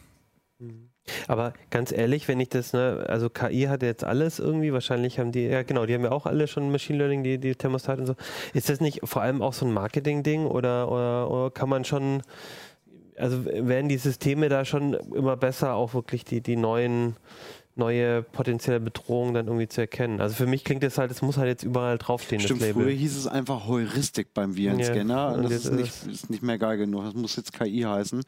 Aber ganz ehrlich, wenn ich das, ne, also KI hat jetzt alles irgendwie, wahrscheinlich haben die, ja genau, die haben ja auch alle schon Machine Learning, die, die Thermostate und so. Ist das nicht vor allem auch so ein Marketing-Ding oder, oder, oder kann man schon, also werden die Systeme da schon immer besser, auch wirklich die, die neuen, neue potenzielle Bedrohungen dann irgendwie zu erkennen? Also für mich klingt das halt, es muss halt jetzt überall draufstehen, Stimmt, das Label. früher hieß es einfach Heuristik beim Virenscanner. Ja, das jetzt ist nicht, ist ist nicht mehr geil genug. Das muss jetzt KI heißen.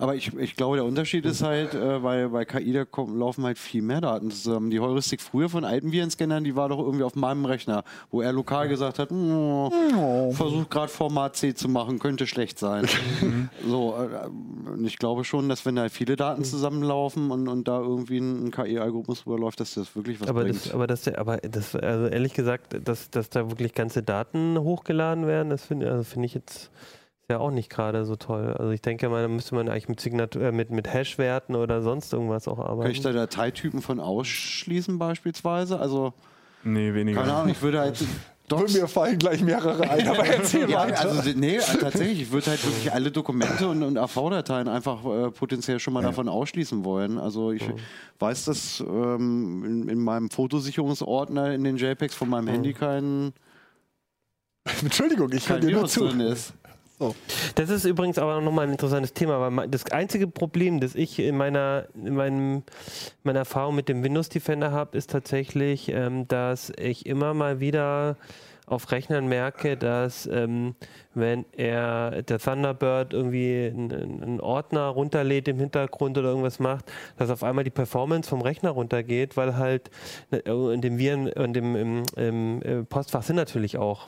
Aber ich, ich glaube, der Unterschied ist halt, äh, bei, bei KI da kommen, laufen halt viel mehr Daten zusammen. Die Heuristik früher von alten Virenscannern, die war doch irgendwie auf meinem Rechner, wo er lokal gesagt hat, "Mm, versucht gerade Format C zu machen, könnte schlecht sein. so, äh, ich glaube schon, dass wenn da viele Daten zusammenlaufen und, und da irgendwie ein, ein KI-Algorithmus überläuft, dass das wirklich was aber bringt. das, aber das, aber das, also ehrlich gesagt, dass, dass da wirklich ganze Daten hochgeladen werden, das finde also finde ich jetzt ja auch nicht gerade so toll. Also ich denke mal, da müsste man eigentlich mit Signatur, äh, mit, mit Hash-Werten oder sonst irgendwas auch arbeiten. Kann ich da Dateitypen von ausschließen beispielsweise? Also, Nee, weniger. keine Ahnung, ich würde halt... Doch, Mir fallen gleich mehrere ein, aber erzähl ja, weiter. also nee, äh, tatsächlich, ich würde halt wirklich alle Dokumente und, und AV-Dateien einfach äh, potenziell schon mal davon ausschließen wollen. Also ich weiß, dass ähm, in, in meinem Fotosicherungsordner in den JPEGs von meinem Handy kein, Entschuldigung, ich höre kein dir nur zu. drin ist. Das ist übrigens aber nochmal ein interessantes Thema, weil das einzige Problem, das ich in meiner, in meinem, meiner Erfahrung mit dem Windows Defender habe, ist tatsächlich, ähm, dass ich immer mal wieder auf Rechnern merke, dass ähm, wenn er der Thunderbird irgendwie einen, Ordner runterlädt im Hintergrund oder irgendwas macht, dass auf einmal die Performance vom Rechner runtergeht, weil halt äh, in dem Viren, in dem im, im, äh, Postfach sind natürlich auch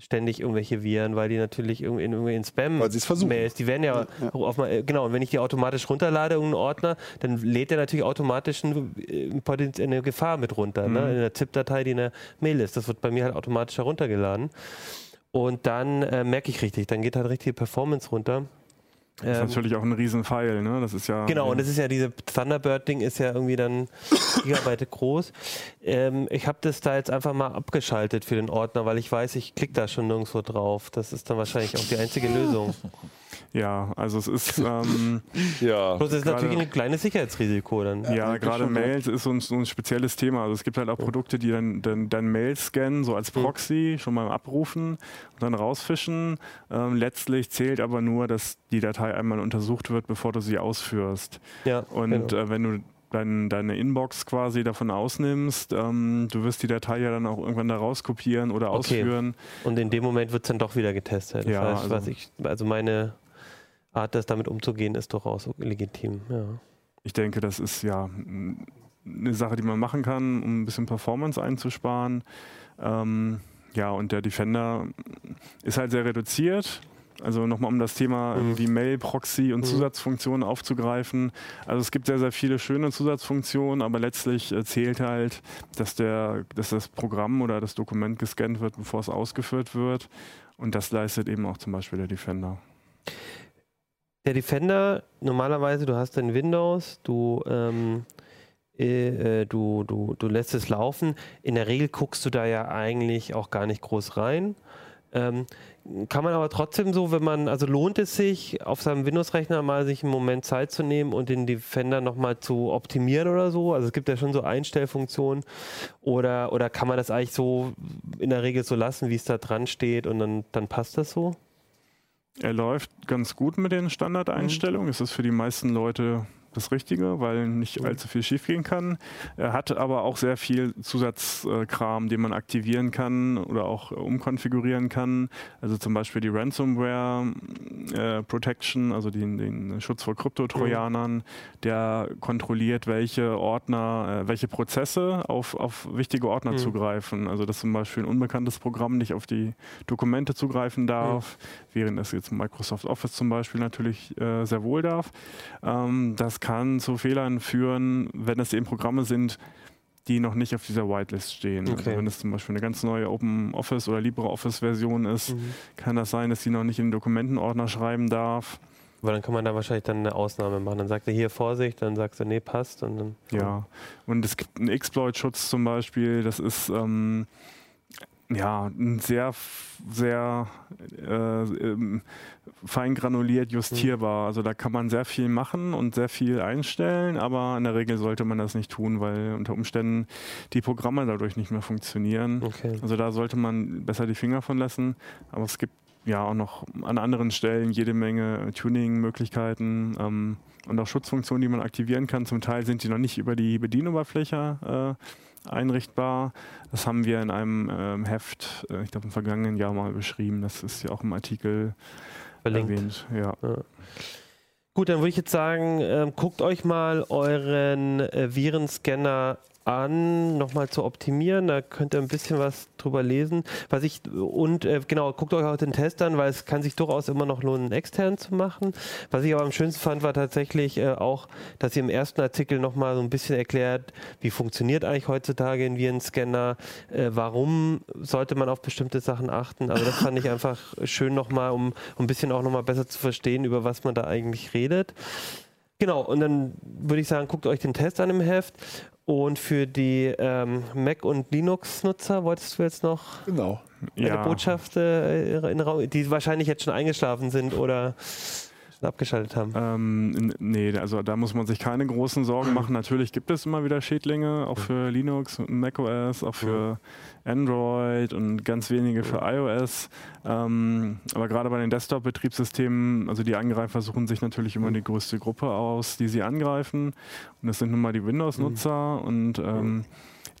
ständig irgendwelche Viren, weil die natürlich irgendwie in, irgendwie in Spam Weil. Mails, die werden ja, Auf mal, äh, genau, und wenn ich die automatisch runterlade, irgendeinen Ordner, dann lädt er natürlich automatisch ein, äh, Potenz- eine Gefahr mit runter, ne? in der ZIP-Datei, die in der Mail ist. Das wird bei mir halt automatisch heruntergeladen. Und dann äh, merke ich richtig, dann geht halt richtig die Performance runter. Das ist Ähm, natürlich auch ein Riesenpfeil, ne? Das ist ja. Genau, und das ist ja diese Thunderbird-Ding ist ja irgendwie dann Gigabyte groß. Ähm, ich habe das da jetzt einfach mal abgeschaltet für den Ordner, weil ich weiß, ich klicke da schon nirgendwo drauf. Das ist dann wahrscheinlich auch die einzige Lösung. Ja, also es ist. Ähm, Ja. Bloß es ist Gerade- natürlich ein kleines Sicherheitsrisiko dann. Ja, gerade Mails ist so ein, so ein spezielles Thema. Also es gibt halt auch Produkte, die dann, dann, dann Mails scannen, so als Proxy, schon mal abrufen und dann rausfischen. Ähm, letztlich zählt aber nur, dass die Datei einmal untersucht wird, bevor du sie ausführst. Ja, Und genau. äh, wenn du dein, deine Inbox quasi davon ausnimmst, ähm, du wirst die Datei ja dann auch irgendwann da rauskopieren oder Okay. ausführen. Und in dem Moment wird es dann doch wieder getestet. Das Ja, heißt, also- was ich, also meine Art, das damit umzugehen, ist durchaus legitim. Ja. Ich denke, das ist ja eine Sache, die man machen kann, um ein bisschen Performance einzusparen. Ähm, ja, und der Defender ist halt sehr reduziert. Also nochmal um das Thema Mhm. irgendwie Mail, Proxy und Mhm. Zusatzfunktionen aufzugreifen. Also es gibt sehr, sehr viele schöne Zusatzfunktionen, aber letztlich äh, zählt halt, dass, der, dass das Programm oder das Dokument gescannt wird, bevor es ausgeführt wird. Und das leistet eben auch zum Beispiel der Defender. Der Defender, normalerweise, du hast dein Windows, du, ähm, äh, äh, du, du, du lässt es laufen. In der Regel guckst du da ja eigentlich auch gar nicht groß rein. Ähm, kann man aber trotzdem so, wenn man, also lohnt es sich, auf seinem Windows-Rechner mal sich einen Moment Zeit zu nehmen und den Defender nochmal zu optimieren oder so? Also es gibt ja schon so Einstellfunktionen. Oder, oder kann man das eigentlich so in der Regel so lassen, wie es da dran steht und dann, dann passt das so? Er läuft ganz gut mit den Standardeinstellungen. Es ist für die meisten Leute das Richtige, weil nicht allzu viel schiefgehen kann. Er hat aber auch sehr viel Zusatzkram, den man aktivieren kann oder auch umkonfigurieren kann. Also zum Beispiel die Ransomware äh, Protection, also den, den Schutz vor Kryptotrojanern, der kontrolliert, welche Ordner, äh, welche Prozesse auf, auf wichtige Ordner Mhm. zugreifen. Also dass zum Beispiel ein unbekanntes Programm nicht auf die Dokumente zugreifen darf, während es jetzt Microsoft Office zum Beispiel natürlich äh, sehr wohl darf. Ähm, das kann zu Fehlern führen, wenn es eben Programme sind, die noch nicht auf dieser Whitelist stehen. Okay. Also wenn es zum Beispiel eine ganz neue Open Office oder LibreOffice Version ist, Mhm. kann das sein, dass die noch nicht in den Dokumentenordner schreiben darf. Aber dann kann man da wahrscheinlich dann eine Ausnahme machen. Dann sagt er hier Vorsicht, dann sagst du, nee, passt. Und dann, Ja, und es gibt einen Exploit-Schutz zum Beispiel, das ist ähm, ja ein sehr, sehr äh, ähm, fein granuliert justierbar. Also da kann man sehr viel machen und sehr viel einstellen, aber in der Regel sollte man das nicht tun, weil unter Umständen die Programme dadurch nicht mehr funktionieren. Okay. Also da sollte man besser die Finger von lassen. Aber es gibt ja auch noch an anderen Stellen jede Menge Tuning-Möglichkeiten ähm, und auch Schutzfunktionen, die man aktivieren kann. Zum Teil sind die noch nicht über die Bedienoberfläche äh, einrichtbar. Das haben wir in einem ähm, Heft, äh, ich glaube im vergangenen Jahr mal beschrieben. Das ist ja auch im Artikel Verlinkt. erwähnt. Ja. Gut, dann würde ich jetzt sagen, ähm, guckt euch mal euren äh, Virenscanner an, nochmal zu optimieren. Da könnt ihr ein bisschen was drüber lesen. Was ich und äh, genau, guckt euch auch den Test an, weil es kann sich durchaus immer noch lohnen, extern zu machen. Was ich aber am schönsten fand, war tatsächlich äh, auch, dass ihr im ersten Artikel nochmal so ein bisschen erklärt, wie funktioniert eigentlich heutzutage ein Virenscanner, äh, warum sollte man auf bestimmte Sachen achten. Also das fand ich einfach schön nochmal, um, um ein bisschen auch nochmal besser zu verstehen, über was man da eigentlich redet. Genau, und dann würde ich sagen, guckt euch den Test an im Heft. Und für die ähm, Mac- und Linux-Nutzer wolltest du jetzt noch Genau. eine Ja. Botschaft äh, in den Raum, die wahrscheinlich jetzt schon eingeschlafen sind oder abgeschaltet haben. Ähm, nee, also da muss man sich keine großen Sorgen machen. Natürlich gibt es immer wieder Schädlinge, auch für Linux und macOS, auch für Android und ganz wenige für iOS. Ähm, aber gerade bei den Desktop-Betriebssystemen, also die Angreifer suchen sich natürlich immer die größte Gruppe aus, die sie angreifen. Und das sind nun mal die Windows-Nutzer und ähm,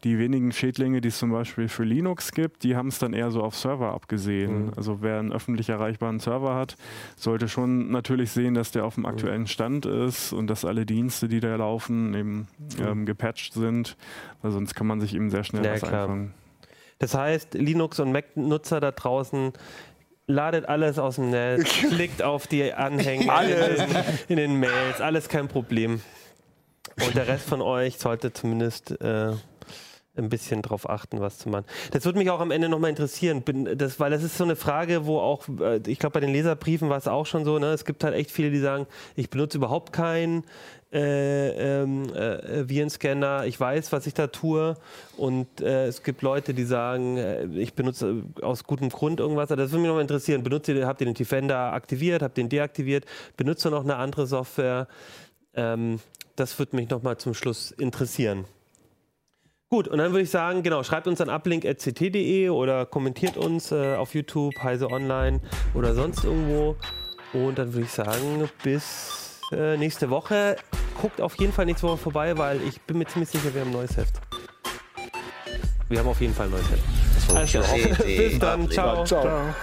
die wenigen Schädlinge, die es zum Beispiel für Linux gibt, die haben es dann eher so auf Server abgesehen. Mhm. Also wer einen öffentlich erreichbaren Server hat, sollte schon natürlich sehen, dass der auf dem aktuellen Stand ist und dass alle Dienste, die da laufen, eben ähm, gepatcht sind, weil sonst kann man sich eben sehr schnell Ja, was klar. einfangen. Das heißt, Linux- und Mac-Nutzer da draußen, ladet alles aus dem Netz, klickt auf die Anhänge in den, in den Mails, alles kein Problem. Und der Rest von euch sollte zumindest äh, ein bisschen drauf achten, was zu machen. Das würde mich auch am Ende nochmal interessieren, bin, das, weil das ist so eine Frage, wo auch, äh, ich glaube, bei den Leserbriefen war es auch schon so, ne? es gibt halt echt viele, die sagen, ich benutze überhaupt keinen äh, ähm, äh, Virenscanner, ich weiß, was ich da tue und äh, es gibt Leute, die sagen, äh, ich benutze äh, aus gutem Grund irgendwas. Also Das würde mich nochmal interessieren. Benutzt ihr, habt ihr den Defender aktiviert, habt ihr den deaktiviert, benutzt ihr noch eine andere Software? Ähm, das würde mich nochmal zum Schluss interessieren. Gut, und dann würde ich sagen, genau, schreibt uns an uplink.ct.de oder kommentiert uns äh, auf YouTube, Heise Online oder sonst irgendwo. Und dann würde ich sagen, bis äh, nächste Woche. Guckt auf jeden Fall nächste Woche vorbei, weil ich bin mir ziemlich sicher, wir haben ein neues Heft. Wir haben auf jeden Fall ein neues Heft. Alles klar. CT Bis dann. Ciao. Ciao.